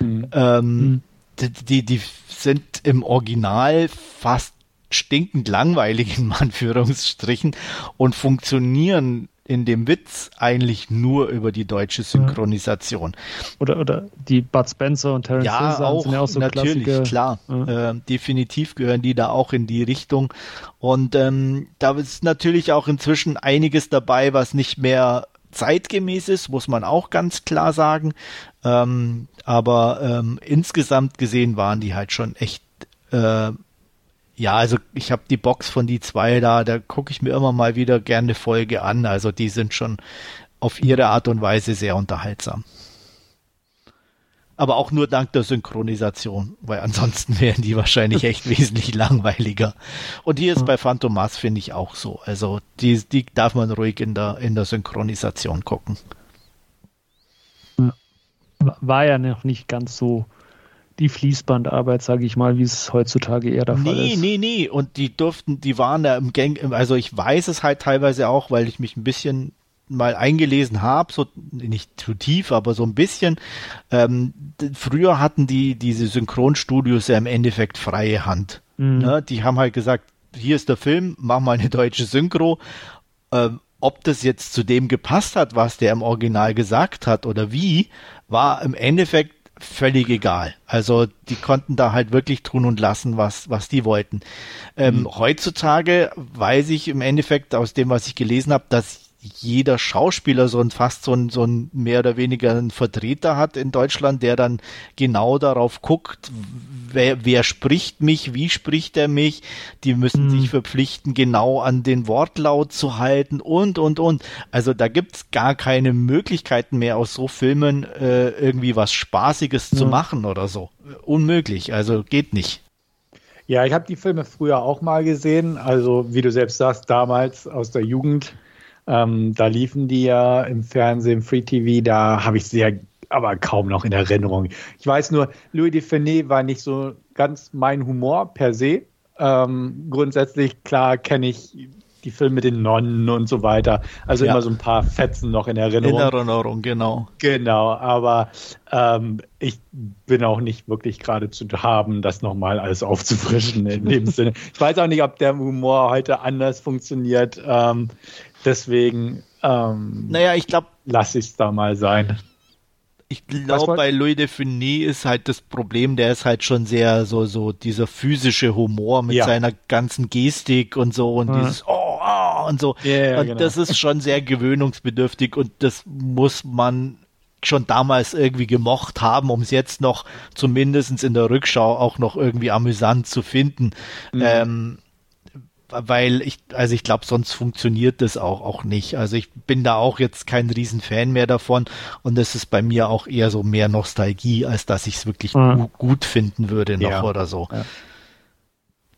Mhm. Ähm, mhm. Die, die, die sind im Original fast stinkend langweilig in Anführungsstrichen und funktionieren in dem Witz eigentlich nur über die deutsche Synchronisation. Oder, oder die Bud Spencer und Terence ja, Hill auch, sind ja auch so natürlich, Klassiker. klar. Ja. Äh, definitiv gehören die da auch in die Richtung. Und ähm, da ist natürlich auch inzwischen einiges dabei, was nicht mehr zeitgemäß ist, muss man auch ganz klar sagen. Ähm, aber ähm, insgesamt gesehen waren die halt schon echt äh, ja, also ich habe die Box von die zwei da, da gucke ich mir immer mal wieder gerne eine Folge an. Also die sind schon auf ihre Art und Weise sehr unterhaltsam. Aber auch nur dank der Synchronisation, weil ansonsten wären die wahrscheinlich echt wesentlich langweiliger. Und hier ist bei Phantomas finde ich auch so. Also die, die darf man ruhig in der, in der Synchronisation gucken. War ja noch nicht ganz so die Fließbandarbeit, sage ich mal, wie es heutzutage eher der nee, Fall ist. Nee, nee, nee. Und die durften, die waren da im Gang, also ich weiß es halt teilweise auch, weil ich mich ein bisschen mal eingelesen habe, so nicht zu tief, aber so ein bisschen. Ähm, früher hatten die diese Synchronstudios ja im Endeffekt freie Hand. Mhm. Ne? Die haben halt gesagt, hier ist der Film, mach mal eine deutsche Synchro. Ähm, ob das jetzt zu dem gepasst hat, was der im Original gesagt hat oder wie, war im Endeffekt völlig egal. Also die konnten da halt wirklich tun und lassen, was, was die wollten. Ähm, mhm. Heutzutage weiß ich im Endeffekt aus dem, was ich gelesen habe, dass jeder Schauspieler so ein fast so ein, so ein mehr oder weniger einen Vertreter hat in Deutschland, der dann genau darauf guckt, wer, wer spricht mich, wie spricht er mich, die müssen mhm. sich verpflichten, genau an den Wortlaut zu halten und, und, und. Also da gibt's gar keine Möglichkeiten mehr aus so Filmen äh, irgendwie was Spaßiges mhm. zu machen oder so. Unmöglich, also geht nicht. Ja, ich habe die Filme früher auch mal gesehen, also wie du selbst sagst, damals aus der Jugend ähm, da liefen die ja im Fernsehen, Free TV, da habe ich sehr, aber kaum noch in Erinnerung. Ich weiß nur, Louis Define war nicht so ganz mein Humor per se. Ähm, grundsätzlich, klar, kenne ich die Filme mit den Nonnen und so weiter. Also ja. immer so ein paar Fetzen noch in Erinnerung. In Erinnerung, genau. Genau, aber ähm, ich bin auch nicht wirklich gerade zu haben, das nochmal alles aufzufrischen in dem Sinne. Ich weiß auch nicht, ob der Humor heute anders funktioniert. Ähm, Deswegen, ähm, naja, ich glaube, lass ich es da mal sein. Ich glaube, bei Louis de Funès ist halt das Problem, der ist halt schon sehr so, so dieser physische Humor mit ja. seiner ganzen Gestik und so und mhm. dieses Oh, oh und so. Yeah, und genau. das ist schon sehr gewöhnungsbedürftig und das muss man schon damals irgendwie gemocht haben, um es jetzt noch zumindest in der Rückschau auch noch irgendwie amüsant zu finden. Mhm. Ähm, weil ich, also ich glaube, sonst funktioniert das auch, auch nicht. Also ich bin da auch jetzt kein Riesenfan mehr davon und es ist bei mir auch eher so mehr Nostalgie, als dass ich es wirklich mhm. gut finden würde noch ja. oder so. Ja.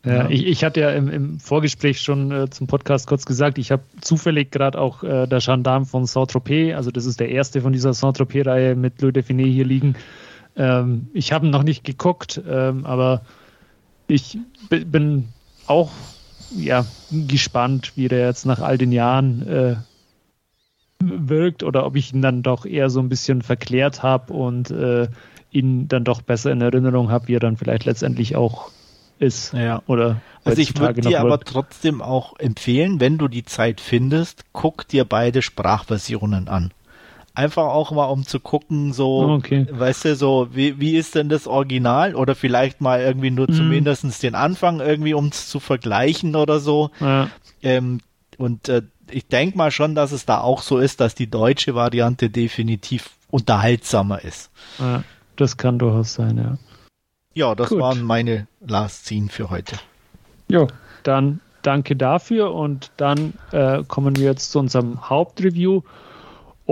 Ja, ich, ich, hatte ja im, im Vorgespräch schon äh, zum Podcast kurz gesagt, ich habe zufällig gerade auch äh, der Gendarme von Saint-Tropez, also das ist der erste von dieser Saint-Tropez-Reihe mit Le Define hier liegen. Ähm, ich habe noch nicht geguckt, ähm, aber ich bin auch ja, gespannt, wie der jetzt nach all den Jahren äh, wirkt oder ob ich ihn dann doch eher so ein bisschen verklärt habe und äh, ihn dann doch besser in Erinnerung habe, wie er dann vielleicht letztendlich auch ist. Ja. Oder also ich würde dir aber trotzdem auch empfehlen, wenn du die Zeit findest, guck dir beide Sprachversionen an. Einfach auch mal, um zu gucken, so, okay. weißt du, so, wie, wie ist denn das Original? Oder vielleicht mal irgendwie nur mhm. zumindest den Anfang irgendwie, um es zu vergleichen oder so. Ja. Ähm, und äh, ich denke mal schon, dass es da auch so ist, dass die deutsche Variante definitiv unterhaltsamer ist. Ja, das kann durchaus sein, ja. Ja, das Gut. waren meine Last Scene für heute. Jo, dann danke dafür und dann äh, kommen wir jetzt zu unserem Hauptreview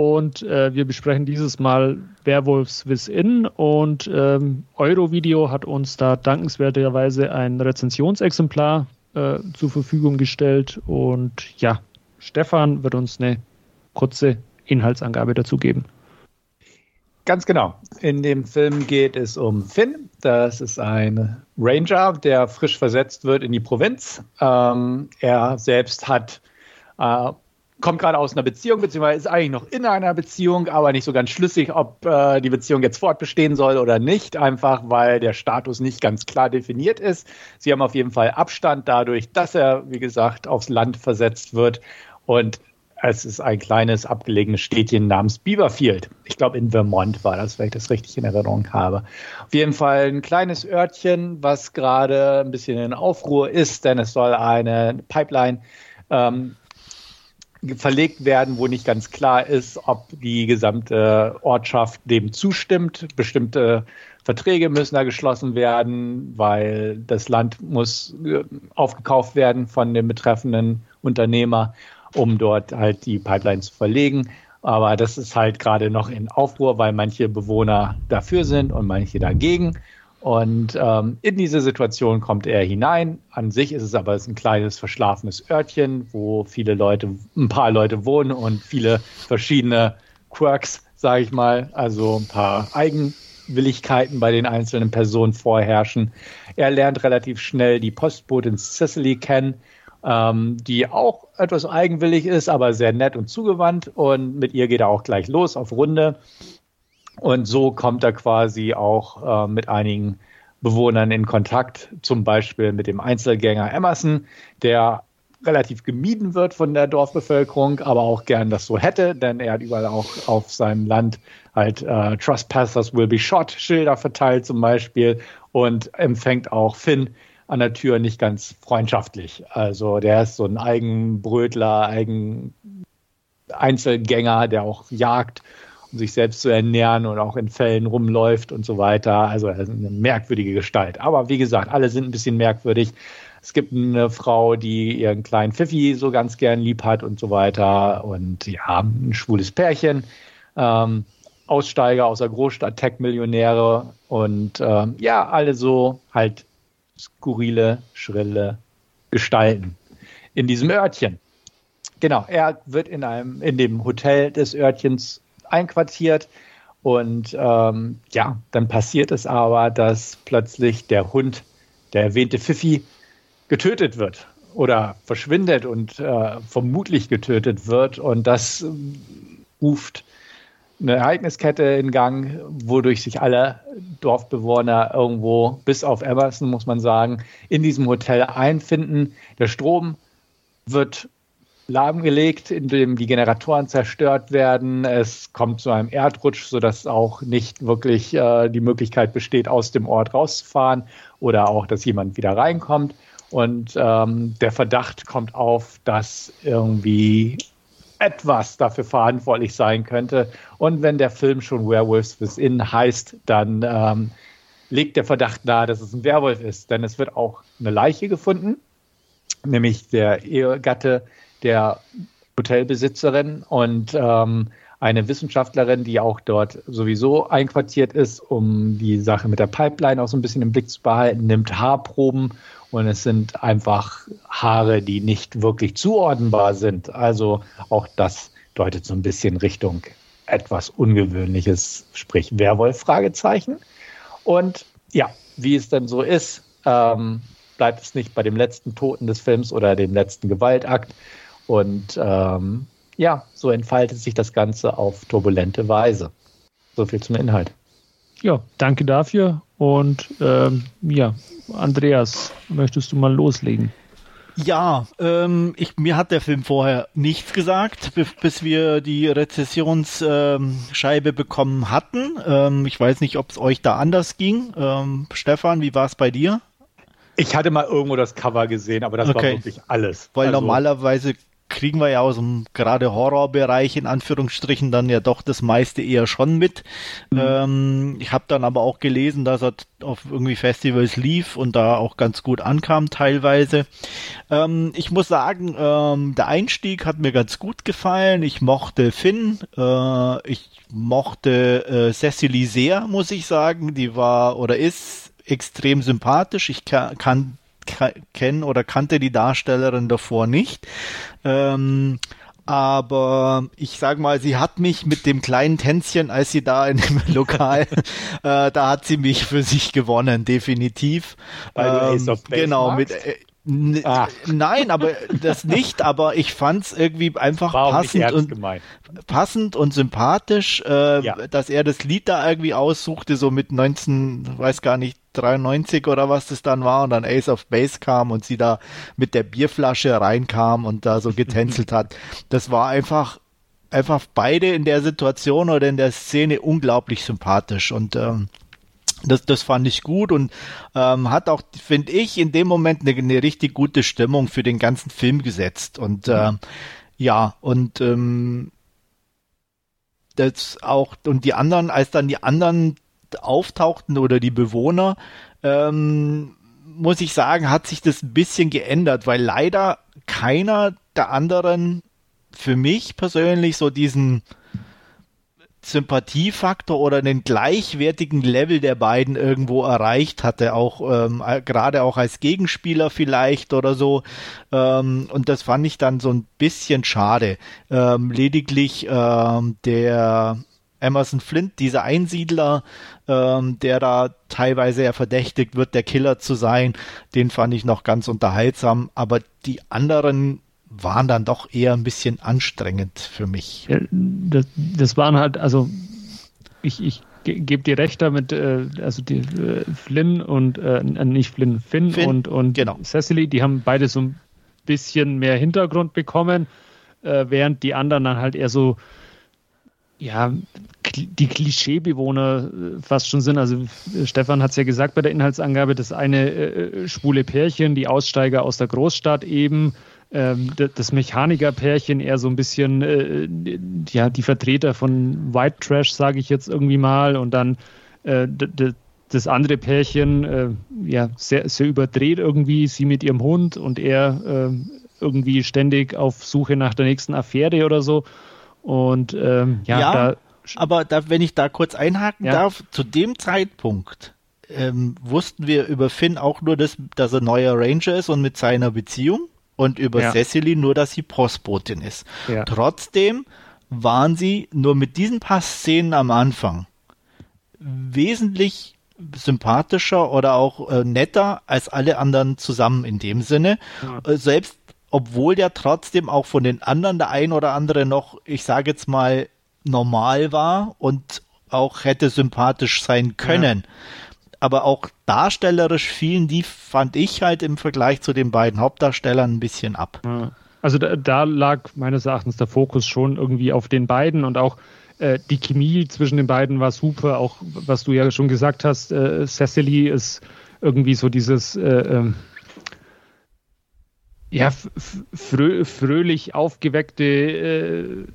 und äh, wir besprechen dieses Mal Werewolves Within und ähm, Eurovideo hat uns da dankenswerterweise ein Rezensionsexemplar äh, zur Verfügung gestellt und ja, Stefan wird uns eine kurze Inhaltsangabe dazu geben. Ganz genau. In dem Film geht es um Finn. Das ist ein Ranger, der frisch versetzt wird in die Provinz. Ähm, er selbst hat äh, kommt gerade aus einer Beziehung, beziehungsweise ist eigentlich noch in einer Beziehung, aber nicht so ganz schlüssig, ob äh, die Beziehung jetzt fortbestehen soll oder nicht, einfach weil der Status nicht ganz klar definiert ist. Sie haben auf jeden Fall Abstand dadurch, dass er, wie gesagt, aufs Land versetzt wird und es ist ein kleines abgelegenes Städtchen namens Beaverfield. Ich glaube, in Vermont war das, wenn ich das richtig in Erinnerung habe. Auf jeden Fall ein kleines Örtchen, was gerade ein bisschen in Aufruhr ist, denn es soll eine Pipeline ähm, verlegt werden, wo nicht ganz klar ist, ob die gesamte Ortschaft dem zustimmt. Bestimmte Verträge müssen da geschlossen werden, weil das Land muss äh, aufgekauft werden von dem betreffenden Unternehmer, um dort halt die Pipeline zu verlegen. Aber das ist halt gerade noch in Aufruhr, weil manche Bewohner dafür sind und manche dagegen. Und ähm, in diese Situation kommt er hinein. An sich ist es aber ein kleines verschlafenes Örtchen, wo viele Leute, ein paar Leute wohnen und viele verschiedene Quirks, sage ich mal, also ein paar Eigenwilligkeiten bei den einzelnen Personen vorherrschen. Er lernt relativ schnell die Postbotin Cecily kennen, ähm, die auch etwas eigenwillig ist, aber sehr nett und zugewandt. Und mit ihr geht er auch gleich los auf Runde. Und so kommt er quasi auch äh, mit einigen Bewohnern in Kontakt, zum Beispiel mit dem Einzelgänger Emerson, der relativ gemieden wird von der Dorfbevölkerung, aber auch gern das so hätte, denn er hat überall auch auf seinem Land halt äh, Trespassers will be shot Schilder verteilt zum Beispiel und empfängt auch Finn an der Tür nicht ganz freundschaftlich. Also der ist so ein Eigenbrötler, Eigen Einzelgänger, der auch jagt um sich selbst zu ernähren und auch in Fällen rumläuft und so weiter. Also eine merkwürdige Gestalt. Aber wie gesagt, alle sind ein bisschen merkwürdig. Es gibt eine Frau, die ihren kleinen Pfiffi so ganz gern lieb hat und so weiter. Und ja, ein schwules Pärchen. Ähm, Aussteiger aus der Großstadt, Tech-Millionäre und ähm, ja, alle so halt skurrile, schrille Gestalten in diesem Örtchen. Genau, er wird in einem, in dem Hotel des Örtchens einquartiert. Und ähm, ja, dann passiert es aber, dass plötzlich der Hund, der erwähnte Pfiffi, getötet wird oder verschwindet und äh, vermutlich getötet wird. Und das äh, ruft eine Ereigniskette in Gang, wodurch sich alle Dorfbewohner irgendwo, bis auf Emerson, muss man sagen, in diesem Hotel einfinden. Der Strom wird lahmgelegt, indem die Generatoren zerstört werden. Es kommt zu einem Erdrutsch, sodass auch nicht wirklich äh, die Möglichkeit besteht, aus dem Ort rauszufahren oder auch, dass jemand wieder reinkommt. Und ähm, der Verdacht kommt auf, dass irgendwie etwas dafür verantwortlich sein könnte. Und wenn der Film schon Werewolves Within heißt, dann ähm, legt der Verdacht nahe, dass es ein Werwolf ist. Denn es wird auch eine Leiche gefunden, nämlich der Ehegatte der Hotelbesitzerin und ähm, eine Wissenschaftlerin, die auch dort sowieso einquartiert ist, um die Sache mit der Pipeline auch so ein bisschen im Blick zu behalten, nimmt Haarproben und es sind einfach Haare, die nicht wirklich zuordnenbar sind. Also auch das deutet so ein bisschen Richtung etwas Ungewöhnliches, sprich Werwolf, Fragezeichen. Und ja, wie es denn so ist, ähm, bleibt es nicht bei dem letzten Toten des Films oder dem letzten Gewaltakt. Und ähm, ja, so entfaltet sich das Ganze auf turbulente Weise. So viel zum Inhalt. Ja, danke dafür. Und ähm, ja, Andreas, möchtest du mal loslegen? Ja, ähm, ich, mir hat der Film vorher nichts gesagt, bis wir die Rezessionsscheibe ähm, bekommen hatten. Ähm, ich weiß nicht, ob es euch da anders ging. Ähm, Stefan, wie war es bei dir? Ich hatte mal irgendwo das Cover gesehen, aber das okay. war wirklich alles. Weil also, normalerweise kriegen wir ja aus dem gerade Horrorbereich in Anführungsstrichen dann ja doch das meiste eher schon mit. Mhm. Ähm, ich habe dann aber auch gelesen, dass er auf irgendwie Festivals lief und da auch ganz gut ankam teilweise. Ähm, ich muss sagen, ähm, der Einstieg hat mir ganz gut gefallen. Ich mochte Finn, äh, ich mochte äh, Cecily sehr, muss ich sagen. Die war oder ist extrem sympathisch. Ich kann, kann kenne oder kannte die Darstellerin davor nicht. Ähm, aber ich sag mal, sie hat mich mit dem kleinen Tänzchen, als sie da in dem Lokal, äh, da hat sie mich für sich gewonnen, definitiv. Weil ähm, genau, mit, äh, Ah. Nein, aber das nicht, aber ich fand es irgendwie einfach passend und gemeint. passend und sympathisch, äh, ja. dass er das Lied da irgendwie aussuchte, so mit 19, weiß gar nicht, 93 oder was das dann war und dann Ace of Base kam und sie da mit der Bierflasche reinkam und da so getänzelt hat. Das war einfach einfach beide in der Situation oder in der Szene unglaublich sympathisch und ähm, das, das fand ich gut und ähm, hat auch, finde ich, in dem Moment eine, eine, richtig gute Stimmung für den ganzen Film gesetzt. Und äh, ja, und ähm, das auch, und die anderen, als dann die anderen auftauchten oder die Bewohner, ähm, muss ich sagen, hat sich das ein bisschen geändert, weil leider keiner der anderen für mich persönlich so diesen Sympathiefaktor oder den gleichwertigen Level der beiden irgendwo erreicht hatte, auch ähm, gerade auch als Gegenspieler vielleicht oder so. Ähm, und das fand ich dann so ein bisschen schade. Ähm, lediglich ähm, der Emerson Flint, dieser Einsiedler, ähm, der da teilweise ja verdächtigt wird, der Killer zu sein, den fand ich noch ganz unterhaltsam. Aber die anderen waren dann doch eher ein bisschen anstrengend für mich. Ja, das, das, waren halt, also ich, ich gebe dir recht damit, äh, also die äh, Flynn und äh, nicht Flynn, Finn, Finn und, und genau. Cecily, die haben beide so ein bisschen mehr Hintergrund bekommen, äh, während die anderen dann halt eher so ja, die Klischeebewohner äh, fast schon sind. Also Stefan hat es ja gesagt bei der Inhaltsangabe, das eine äh, schwule Pärchen, die Aussteiger aus der Großstadt eben, ähm, das Mechanikerpärchen eher so ein bisschen äh, ja die Vertreter von White Trash, sage ich jetzt irgendwie mal, und dann äh, das andere Pärchen äh, ja sehr, sehr überdreht irgendwie, sie mit ihrem Hund und er äh, irgendwie ständig auf Suche nach der nächsten Affäre oder so. Und ähm, ja, ja da, aber da, wenn ich da kurz einhaken ja. darf, zu dem Zeitpunkt ähm, wussten wir über Finn auch nur, dass, dass er neuer Ranger ist und mit seiner Beziehung und über ja. Cecily nur, dass sie Postbotin ist. Ja. Trotzdem waren sie nur mit diesen paar Szenen am Anfang wesentlich sympathischer oder auch äh, netter als alle anderen zusammen in dem Sinne. Ja. Äh, selbst obwohl der trotzdem auch von den anderen der ein oder andere noch, ich sage jetzt mal, normal war und auch hätte sympathisch sein können. Ja aber auch darstellerisch fielen die, fand ich halt im Vergleich zu den beiden Hauptdarstellern ein bisschen ab. Also da, da lag meines Erachtens der Fokus schon irgendwie auf den beiden und auch äh, die Chemie zwischen den beiden war super. Auch was du ja schon gesagt hast, äh, Cecily ist irgendwie so dieses äh, ähm, ja, frö fröhlich aufgeweckte äh,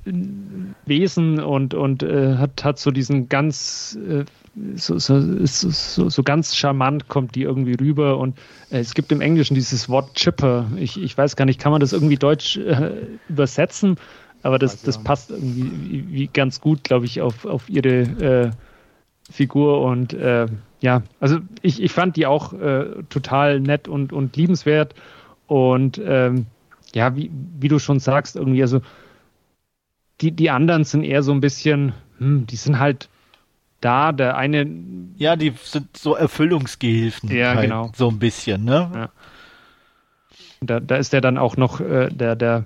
Wesen und, und äh, hat, hat so diesen ganz äh, so, so, so, so, ganz charmant kommt die irgendwie rüber und äh, es gibt im Englischen dieses Wort Chipper. Ich, ich weiß gar nicht, kann man das irgendwie deutsch äh, übersetzen? aber das, das passt irgendwie wie, wie ganz gut, glaube ich, auf, auf ihre äh, Figur und äh, ja, also ich, ich fand die auch äh, total nett und, und liebenswert und ähm, ja, wie, wie du schon sagst, irgendwie, also die, die anderen sind eher so ein bisschen, hm, die sind halt da, der eine. Ja, die sind so Erfüllungsgehilfen. Ja, halt, genau. So ein bisschen, ne? Ja. Da, da ist der dann auch noch äh, der, der,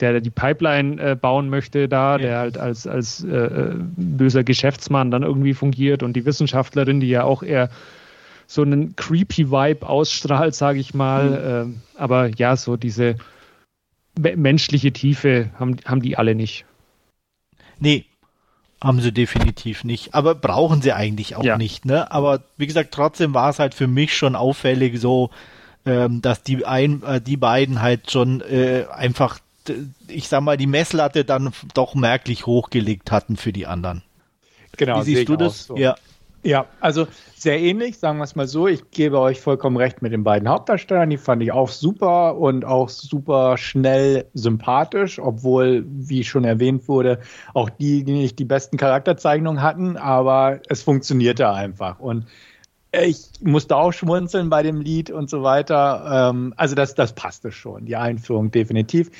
der die Pipeline äh, bauen möchte, da, ja. der halt als, als äh, äh, böser Geschäftsmann dann irgendwie fungiert und die Wissenschaftlerin, die ja auch eher so einen creepy Vibe ausstrahlt, sage ich mal. Mhm. aber ja, so diese menschliche Tiefe haben, haben die alle nicht. Nee, haben sie definitiv nicht. Aber brauchen sie eigentlich auch ja. nicht, ne? Aber wie gesagt, trotzdem war es halt für mich schon auffällig so, ähm, dass die ein, äh, die beiden halt schon äh, einfach, ich sag mal, die Messlatte dann doch merklich hochgelegt hatten für die anderen. Genau. Wie siehst du das? So. Ja. Ja, also sehr ähnlich, sagen wir es mal so. Ich gebe euch vollkommen recht mit den beiden Hauptdarstellern. Die fand ich auch super und auch super schnell sympathisch, obwohl, wie schon erwähnt wurde, auch die, die nicht die besten Charakterzeichnungen hatten, aber es funktionierte einfach. Und ich musste auch schmunzeln bei dem Lied und so weiter. Ähm, also das, das passte schon, die Einführung definitiv.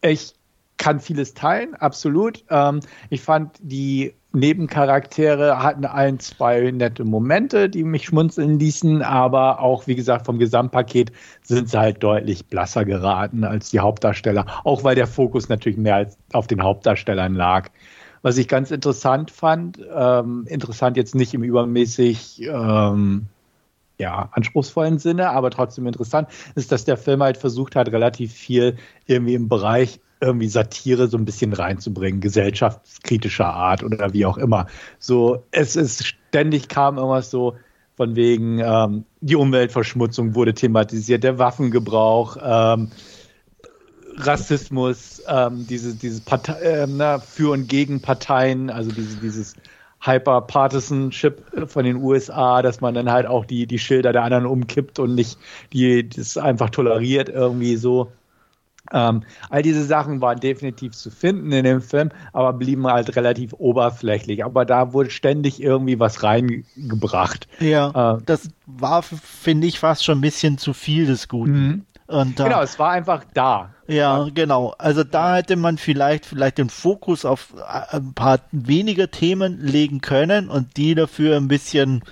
Ich kann vieles teilen, absolut. Ähm, ich fand die Nebencharaktere hatten ein, zwei nette Momente, die mich schmunzeln ließen, aber auch, wie gesagt, vom Gesamtpaket sind sie halt deutlich blasser geraten als die Hauptdarsteller, auch weil der Fokus natürlich mehr auf den Hauptdarstellern lag. Was ich ganz interessant fand, ähm, interessant jetzt nicht im übermäßig ähm, ja, anspruchsvollen Sinne, aber trotzdem interessant, ist, dass der Film halt versucht hat, relativ viel irgendwie im Bereich irgendwie Satire so ein bisschen reinzubringen, gesellschaftskritischer Art oder wie auch immer. So, es ist ständig kam irgendwas so von wegen, ähm, die Umweltverschmutzung wurde thematisiert, der Waffengebrauch, ähm, Rassismus, ähm, diese, dieses Partei, äh, na, für und gegen Parteien, also diese, dieses Hyper-Partisanship von den USA, dass man dann halt auch die, die Schilder der anderen umkippt und nicht die, das einfach toleriert irgendwie so. Ähm, all diese Sachen waren definitiv zu finden in dem Film, aber blieben halt relativ oberflächlich. Aber da wurde ständig irgendwie was reingebracht. Ja, äh, das war, finde ich, fast schon ein bisschen zu viel des Guten. Mhm. Und, äh, genau, es war einfach da. Ja, genau. Also da hätte man vielleicht vielleicht den Fokus auf äh, ein paar weniger Themen legen können und die dafür ein bisschen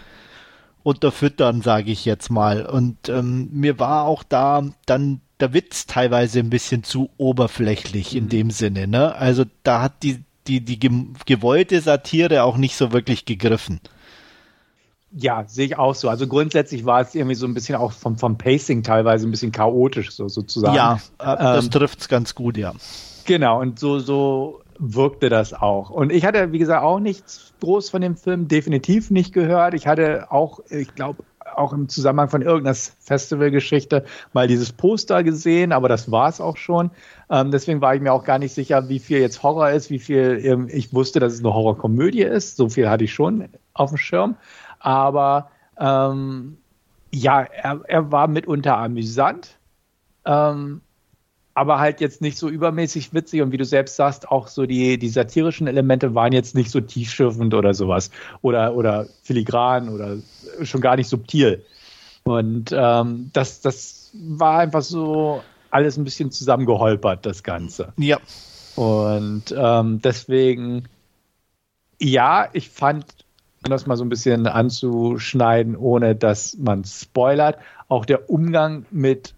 unterfüttern, sage ich jetzt mal. Und ähm, mir war auch da dann der Witz teilweise ein bisschen zu oberflächlich in mhm. dem Sinne. Ne? Also da hat die, die, die gewollte Satire auch nicht so wirklich gegriffen. Ja, sehe ich auch so. Also grundsätzlich war es irgendwie so ein bisschen auch vom, vom Pacing teilweise ein bisschen chaotisch, so sozusagen. Ja, äh, das ähm, trifft es ganz gut, ja. Genau, und so, so wirkte das auch. Und ich hatte, wie gesagt, auch nichts groß von dem Film definitiv nicht gehört. Ich hatte auch, ich glaube, auch im Zusammenhang von irgendeiner Festivalgeschichte mal dieses Poster gesehen, aber das war es auch schon. Ähm, deswegen war ich mir auch gar nicht sicher, wie viel jetzt Horror ist, wie viel ähm, ich wusste, dass es eine Horrorkomödie ist. So viel hatte ich schon auf dem Schirm. Aber ähm, ja, er, er war mitunter amüsant. Ähm, aber halt jetzt nicht so übermäßig witzig und wie du selbst sagst, auch so die, die satirischen Elemente waren jetzt nicht so tiefschürfend oder sowas oder, oder filigran oder schon gar nicht subtil. Und ähm, das, das war einfach so alles ein bisschen zusammengeholpert, das Ganze. Ja. Und ähm, deswegen, ja, ich fand, um das mal so ein bisschen anzuschneiden, ohne dass man spoilert, auch der Umgang mit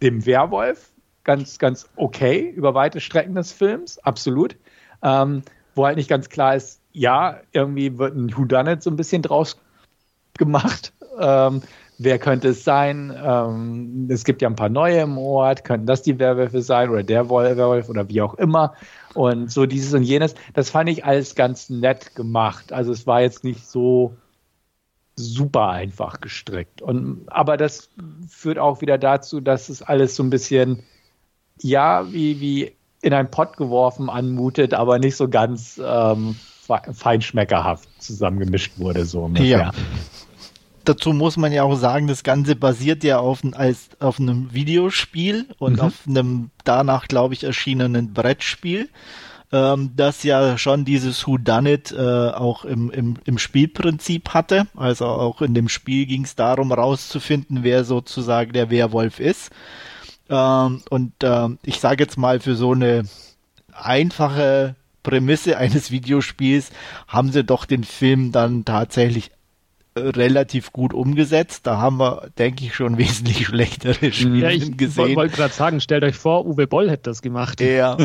dem Werwolf ganz, ganz okay über weite Strecken des Films, absolut. Ähm, wo halt nicht ganz klar ist, ja, irgendwie wird ein Whodunit so ein bisschen draus gemacht. Ähm, wer könnte es sein? Ähm, es gibt ja ein paar neue im Ort, könnten das die Werwölfe sein oder der Werwolf oder wie auch immer. Und so dieses und jenes, das fand ich alles ganz nett gemacht. Also es war jetzt nicht so super einfach gestrickt. Und, aber das führt auch wieder dazu, dass es alles so ein bisschen ja, wie, wie in einen Pott geworfen anmutet, aber nicht so ganz ähm, feinschmeckerhaft zusammengemischt wurde, so ungefähr. Ja. dazu muss man ja auch sagen, das Ganze basiert ja auf, als, auf einem Videospiel und mhm. auf einem danach, glaube ich, erschienenen Brettspiel, ähm, das ja schon dieses Who Done It äh, auch im, im, im Spielprinzip hatte. Also auch in dem Spiel ging es darum, rauszufinden, wer sozusagen der Werwolf ist. Ähm, und ähm, ich sage jetzt mal, für so eine einfache Prämisse eines Videospiels haben sie doch den Film dann tatsächlich relativ gut umgesetzt. Da haben wir, denke ich, schon wesentlich schlechtere Spiele ja, ich gesehen. Ich wollte gerade sagen, stellt euch vor, Uwe Boll hätte das gemacht. Ja,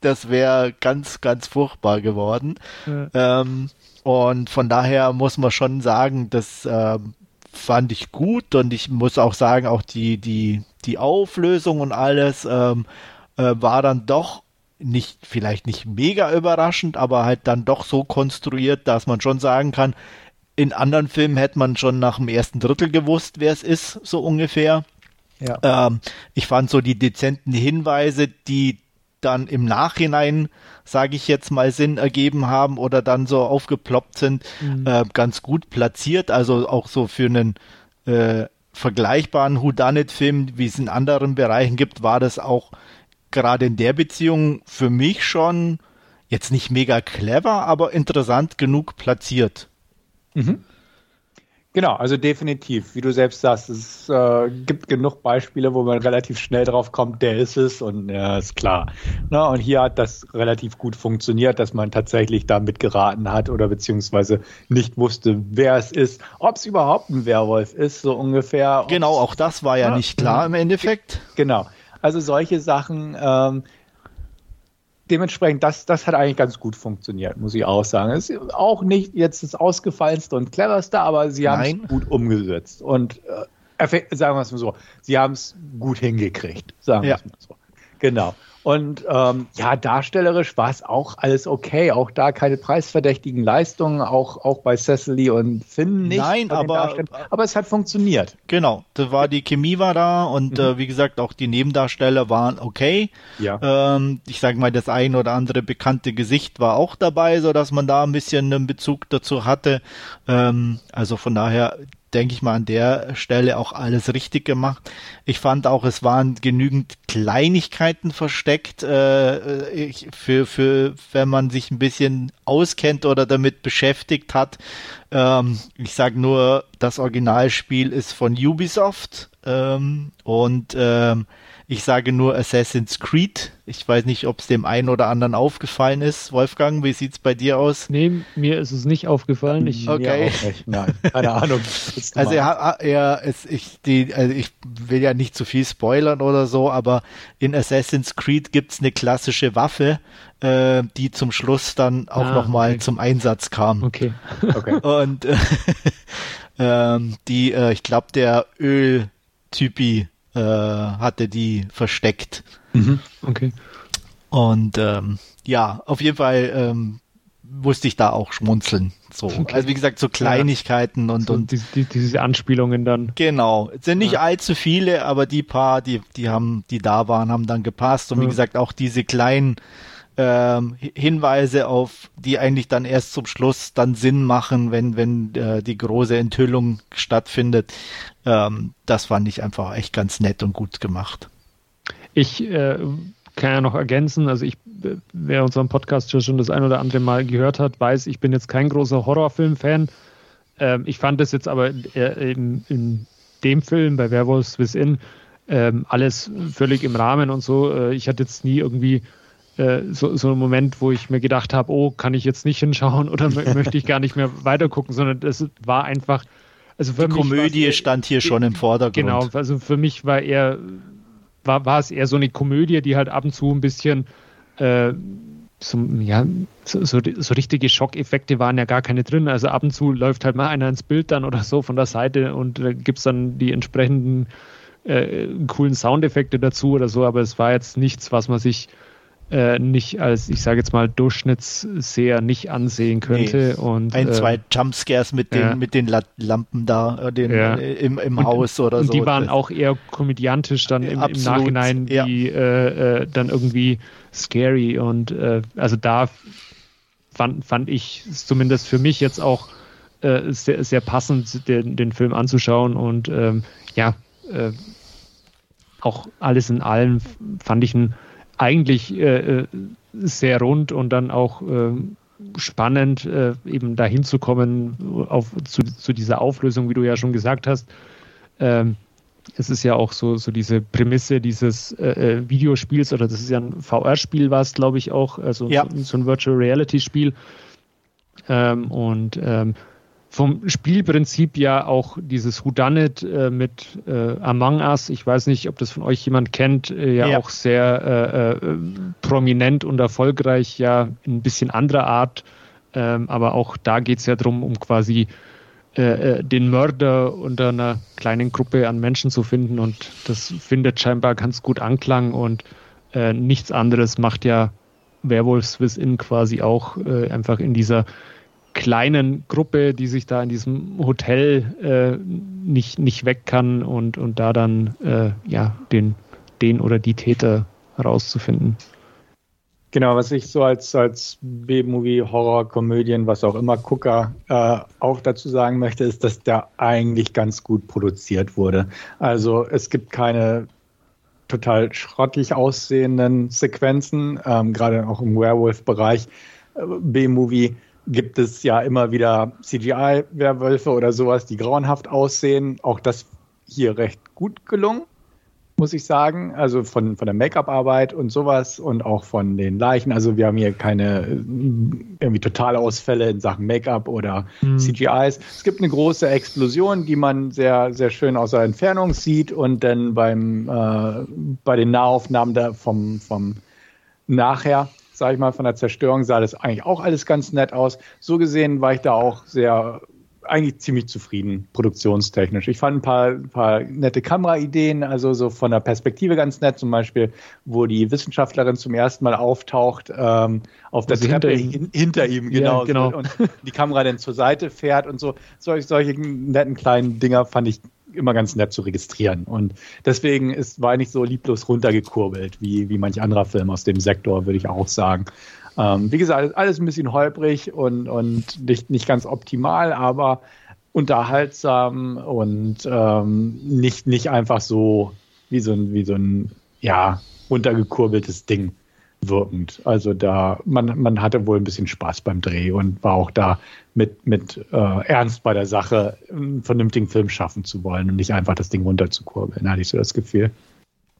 das wäre ganz, ganz furchtbar geworden. Ja. Ähm, und von daher muss man schon sagen, das äh, fand ich gut und ich muss auch sagen, auch die, die, die Auflösung und alles ähm, äh, war dann doch nicht, vielleicht nicht mega überraschend, aber halt dann doch so konstruiert, dass man schon sagen kann, in anderen Filmen hätte man schon nach dem ersten Drittel gewusst, wer es ist, so ungefähr. Ja. Ähm, ich fand so die dezenten Hinweise, die dann im Nachhinein, sage ich jetzt mal, Sinn ergeben haben oder dann so aufgeploppt sind, mhm. äh, ganz gut platziert. Also auch so für einen äh, vergleichbaren Whodunit-Film, wie es in anderen Bereichen gibt, war das auch gerade in der Beziehung für mich schon jetzt nicht mega clever, aber interessant genug platziert. Mhm. Genau, also definitiv, wie du selbst sagst, es äh, gibt genug Beispiele, wo man relativ schnell drauf kommt, der ist es und ja, ist klar. Na, und hier hat das relativ gut funktioniert, dass man tatsächlich damit geraten hat oder beziehungsweise nicht wusste, wer es ist, ob es überhaupt ein Werwolf ist, so ungefähr. Genau, auch das war ja, ja nicht klar im Endeffekt. Genau, also solche Sachen, ähm, dementsprechend, das, das hat eigentlich ganz gut funktioniert, muss ich auch sagen. Es ist auch nicht jetzt das ausgefallenste und cleverste, aber sie haben es gut umgesetzt. Und äh, sagen wir es mal so, sie haben es gut hingekriegt, sagen wir es mal so. Genau. Und ähm, ja, darstellerisch war es auch alles okay. Auch da keine preisverdächtigen Leistungen, auch, auch bei Cecily und Finn nicht. Nein, aber, aber es hat funktioniert. Genau, da war die Chemie war da und mhm. äh, wie gesagt, auch die Nebendarsteller waren okay. Ja. Ähm, ich sage mal, das ein oder andere bekannte Gesicht war auch dabei, so dass man da ein bisschen einen Bezug dazu hatte. Ähm, also von daher, denke ich mal, an der Stelle auch alles richtig gemacht. Ich fand auch, es waren genügend Kleinigkeiten versteckt, äh, ich, für, für, wenn man sich ein bisschen auskennt oder damit beschäftigt hat. Ähm, ich sage nur, das Originalspiel ist von Ubisoft ähm, und ähm, ich sage nur Assassin's Creed. Ich weiß nicht, ob es dem einen oder anderen aufgefallen ist. Wolfgang, wie sieht's bei dir aus? Nee, mir ist es nicht aufgefallen. Ich, okay. Nein, keine Ahnung. also er, er ist, ich, die, also ich will ja nicht zu viel spoilern oder so, aber in Assassin's Creed gibt's eine klassische Waffe, äh, die zum Schluss dann auch ah, nochmal okay. zum Einsatz kam. Okay. okay. Und äh, ähm, die, äh, ich glaube, der Öltypi äh, hatte die versteckt. Mhm. Okay. Und ähm, ja, auf jeden Fall ähm, musste ich da auch schmunzeln. So. Okay. Also wie gesagt, so Kleinigkeiten ja. und, so und die, die, diese Anspielungen dann. Genau. Es sind nicht ja. allzu viele, aber die paar, die, die haben, die da waren, haben dann gepasst. Und wie gesagt, auch diese kleinen ähm, Hinweise auf, die eigentlich dann erst zum Schluss dann Sinn machen, wenn, wenn äh, die große Enthüllung stattfindet. Ähm, das fand ich einfach echt ganz nett und gut gemacht. Ich äh, kann ja noch ergänzen, also ich, wer unseren Podcast schon das ein oder andere Mal gehört hat, weiß, ich bin jetzt kein großer Horrorfilm-Fan. Ähm, ich fand das jetzt aber in, in dem Film bei Werewolves Within ähm, alles völlig im Rahmen und so. Äh, ich hatte jetzt nie irgendwie äh, so, so ein Moment, wo ich mir gedacht habe, oh, kann ich jetzt nicht hinschauen oder möchte ich gar nicht mehr weitergucken, sondern es war einfach. Also für Die Komödie stand hier schon im Vordergrund. Genau, also für mich war eher, war, war es eher so eine Komödie, die halt ab und zu ein bisschen äh, so, ja, so, so, so, richtige Schockeffekte waren ja gar keine drin. Also ab und zu läuft halt mal einer ins Bild dann oder so von der Seite und da gibt es dann die entsprechenden äh, coolen Soundeffekte dazu oder so, aber es war jetzt nichts, was man sich äh, nicht als, ich sage jetzt mal, Durchschnittsseher nicht ansehen könnte. Nee. Und, Ein, äh, zwei Jumpscares mit den, ja. mit den Lampen da äh, den, ja. Äh, im, im und, Haus oder und so. Die waren auch eher komödiantisch dann im, im Nachhinein, ja. die äh, dann irgendwie scary und also da fand, fand ich zumindest für mich jetzt auch sehr, sehr passend, den, den Film anzuschauen und ähm, ja, auch alles in allem fand ich ihn eigentlich äh, äh sehr rund und dann auch äh, spannend, äh, eben dahin zu kommen auf, zu, zu, dieser Auflösung, wie du ja schon gesagt hast. Ähm, es ist ja auch so, so diese Prämisse dieses äh, äh Videospiels, oder das ist ja ein VR-Spiel, war es, glaube ich, auch, also ja. so, so, ein Virtual Reality-Spiel. Ähm, und ähm, vom Spielprinzip ja auch dieses Whodunit äh, mit äh, Among Us, ich weiß nicht, ob das von euch jemand kennt, äh, ja, ja, auch sehr äh, äh, prominent und erfolgreich, ja in ein bisschen anderer Art, ähm, aber auch da geht es ja darum, um quasi äh, den Mörder unter einer kleinen Gruppe an Menschen zu finden. Und das findet scheinbar ganz gut Anklang. Und nichts anderes macht ja Werewolf Within quasi auch einfach in dieser kleinen Gruppe, die sich da in diesem Hotel äh, nicht, nicht weg kann und, und da dann äh, ja, den, den oder die Täter herauszufinden. Genau, was ich so als, als B-Movie, Horror, Komödien, was auch immer, Gucker äh, auch dazu sagen möchte, ist, dass der eigentlich ganz gut produziert wurde. Also es gibt keine total schrottig aussehenden Sequenzen, ähm, gerade auch im Werewolf-Bereich. Äh, B-Movie gibt es ja immer wieder CGI-Werwölfe oder sowas, die grauenhaft aussehen. Auch das hier recht gut gelungen, muss ich sagen. Also von, von der Make-up-Arbeit und sowas und auch von den Leichen. Also wir haben hier keine irgendwie totale Ausfälle in Sachen Make-up oder mhm. CGIs. Es gibt eine große Explosion, die man sehr, sehr schön aus der Entfernung sieht und dann beim, äh, bei den Nahaufnahmen da vom, vom Nachher sage ich mal, von der Zerstörung sah das eigentlich auch alles ganz nett aus. So gesehen war ich da auch sehr, eigentlich ziemlich zufrieden, produktionstechnisch. Ich fand ein paar, ein paar nette Kameraideen, also so von der Perspektive ganz nett, zum Beispiel, wo die Wissenschaftlerin zum ersten Mal auftaucht, ähm, auf der Treppe hinter ihm, hinter ihm genau, ja, genau. und die Kamera dann zur Seite fährt und so. Solche, solche netten kleinen Dinger fand ich immer ganz nett zu registrieren. Und deswegen ist, war nicht so lieblos runtergekurbelt wie, wie manch anderer Film aus dem Sektor, würde ich auch sagen. Ähm, wie gesagt, alles ein bisschen holprig und, und nicht, nicht ganz optimal, aber unterhaltsam und ähm, nicht, nicht einfach so wie so ein, wie so ein ja, runtergekurbeltes Ding wirkend. Also da, man, man hatte wohl ein bisschen Spaß beim Dreh und war auch da mit, mit äh, Ernst bei der Sache, einen vernünftigen Film schaffen zu wollen und nicht einfach das Ding runterzukurbeln, hatte ich so das Gefühl.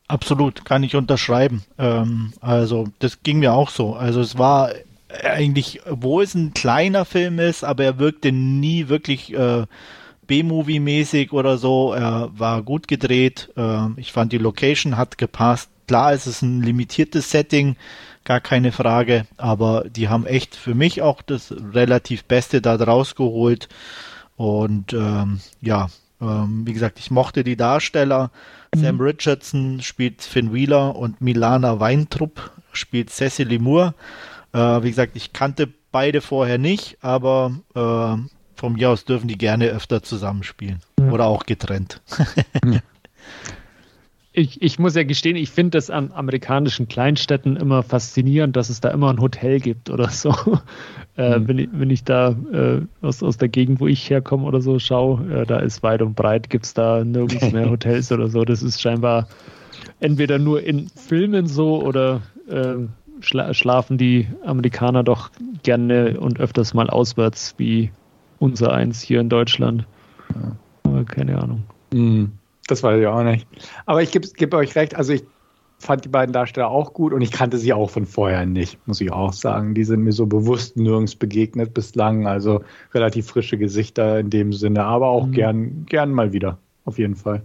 Absolut, kann ich unterschreiben. Ähm, also das ging mir auch so. Also es war eigentlich, wo es ein kleiner Film ist, aber er wirkte nie wirklich äh, B-Movie-mäßig oder so. Er war gut gedreht. Äh, ich fand die Location hat gepasst Klar, es ist ein limitiertes Setting, gar keine Frage, aber die haben echt für mich auch das relativ Beste da draus geholt. Und ähm, ja, ähm, wie gesagt, ich mochte die Darsteller. Mhm. Sam Richardson spielt Finn Wheeler und Milana Weintrupp spielt Cecily Moore. Äh, wie gesagt, ich kannte beide vorher nicht, aber äh, von mir aus dürfen die gerne öfter zusammenspielen. Ja. Oder auch getrennt. ich, ich muss ja gestehen, ich finde das an amerikanischen Kleinstädten immer faszinierend, dass es da immer ein Hotel gibt oder so. Äh, mhm. wenn, ich, wenn ich da äh, aus, aus der Gegend, wo ich herkomme oder so, schaue, äh, da ist weit und breit, gibt es da nirgends mehr Hotels oder so. Das ist scheinbar entweder nur in Filmen so oder ähm, schla schlafen die Amerikaner doch gerne und öfters mal auswärts wie unser eins hier in Deutschland. Ja. Aber keine Ahnung. Mhm. Das weiß ich auch nicht. Aber ich gebe geb euch recht, also ich fand die beiden Darsteller auch gut und ich kannte sie auch von vorher nicht, muss ich auch sagen. Die sind mir so bewusst nirgends begegnet bislang, also relativ frische Gesichter in dem Sinne, aber auch mhm. gern, gern mal wieder, auf jeden Fall.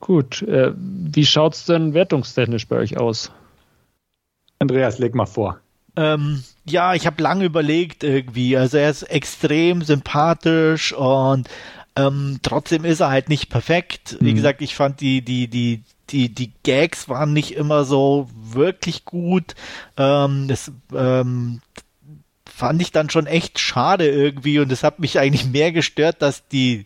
Gut, äh, wie schaut es denn wertungstechnisch bei euch aus? Andreas, leg mal vor. Ähm, ja, ich habe lange überlegt irgendwie. Also er ist extrem sympathisch und ähm, trotzdem ist er halt nicht perfekt. Wie mhm. gesagt, ich fand die, die, die, die, die Gags waren nicht immer so wirklich gut. Ähm, das ähm, fand ich dann schon echt schade irgendwie und es hat mich eigentlich mehr gestört, dass die,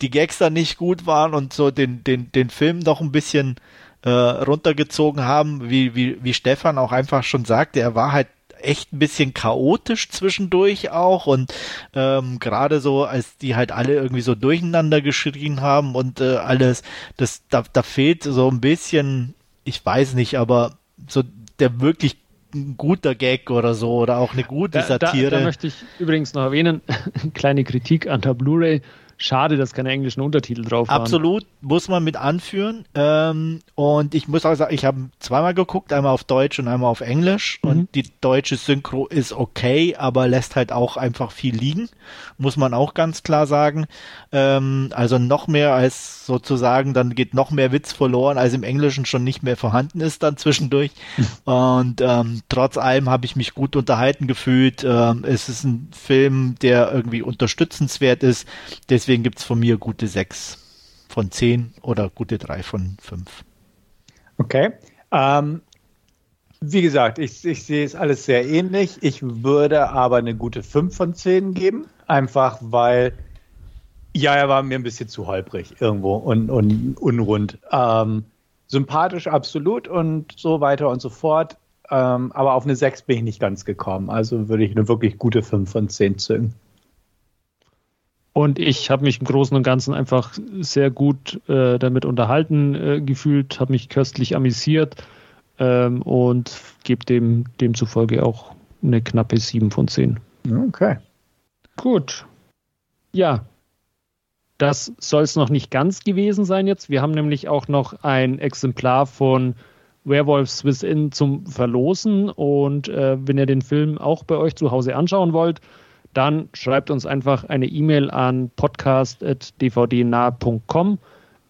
die Gags dann nicht gut waren und so den, den, den Film doch ein bisschen äh, runtergezogen haben, wie, wie, wie Stefan auch einfach schon sagte, er war halt echt ein bisschen chaotisch zwischendurch auch und ähm, gerade so, als die halt alle irgendwie so durcheinander geschrien haben und äh, alles, das da, da fehlt so ein bisschen, ich weiß nicht, aber so der wirklich ein guter Gag oder so oder auch eine gute Satire. Da, da, da möchte ich übrigens noch erwähnen, kleine Kritik an der Blu-ray. Schade, dass keine englischen Untertitel drauf waren. Absolut, muss man mit anführen. Ähm, und ich muss auch sagen, ich habe zweimal geguckt, einmal auf Deutsch und einmal auf Englisch. Mhm. Und die deutsche Synchro ist okay, aber lässt halt auch einfach viel liegen, muss man auch ganz klar sagen. Ähm, also noch mehr als sozusagen, dann geht noch mehr Witz verloren, als im Englischen schon nicht mehr vorhanden ist dann zwischendurch. und ähm, trotz allem habe ich mich gut unterhalten gefühlt. Ähm, es ist ein Film, der irgendwie unterstützenswert ist. Deswegen Deswegen gibt es von mir gute 6 von 10 oder gute 3 von 5. Okay. Ähm, wie gesagt, ich, ich sehe es alles sehr ähnlich. Ich würde aber eine gute 5 von 10 geben. Einfach weil, ja, er war mir ein bisschen zu holprig irgendwo und, und unrund. Ähm, sympathisch absolut und so weiter und so fort. Ähm, aber auf eine 6 bin ich nicht ganz gekommen. Also würde ich eine wirklich gute 5 von 10 zünden. Und ich habe mich im Großen und Ganzen einfach sehr gut äh, damit unterhalten äh, gefühlt, habe mich köstlich amüsiert ähm, und gebe dem demzufolge auch eine knappe 7 von 10. Okay. Gut. Ja, das soll es noch nicht ganz gewesen sein jetzt. Wir haben nämlich auch noch ein Exemplar von Werewolf Swiss In zum Verlosen. Und äh, wenn ihr den Film auch bei euch zu Hause anschauen wollt, dann schreibt uns einfach eine E-Mail an podcast.dvdnah.com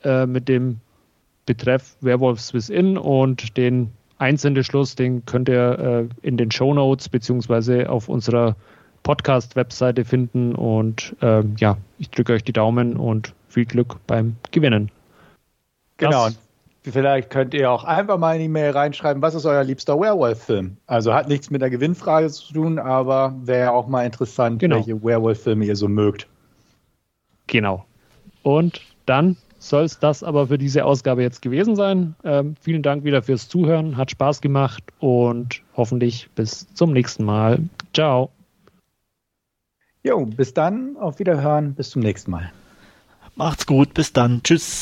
äh, mit dem Betreff Werewolf Swiss In und den Einsendeschluss, den könnt ihr äh, in den Show Notes beziehungsweise auf unserer Podcast-Webseite finden. Und äh, ja, ich drücke euch die Daumen und viel Glück beim Gewinnen. Genau. Das Vielleicht könnt ihr auch einfach mal in die Mail reinschreiben, was ist euer liebster Werewolf-Film? Also hat nichts mit der Gewinnfrage zu tun, aber wäre auch mal interessant, genau. welche Werewolf-Filme ihr so mögt. Genau. Und dann soll es das aber für diese Ausgabe jetzt gewesen sein. Ähm, vielen Dank wieder fürs Zuhören, hat Spaß gemacht und hoffentlich bis zum nächsten Mal. Ciao. Jo, bis dann, auf Wiederhören, bis zum nächsten Mal. Macht's gut, bis dann, tschüss.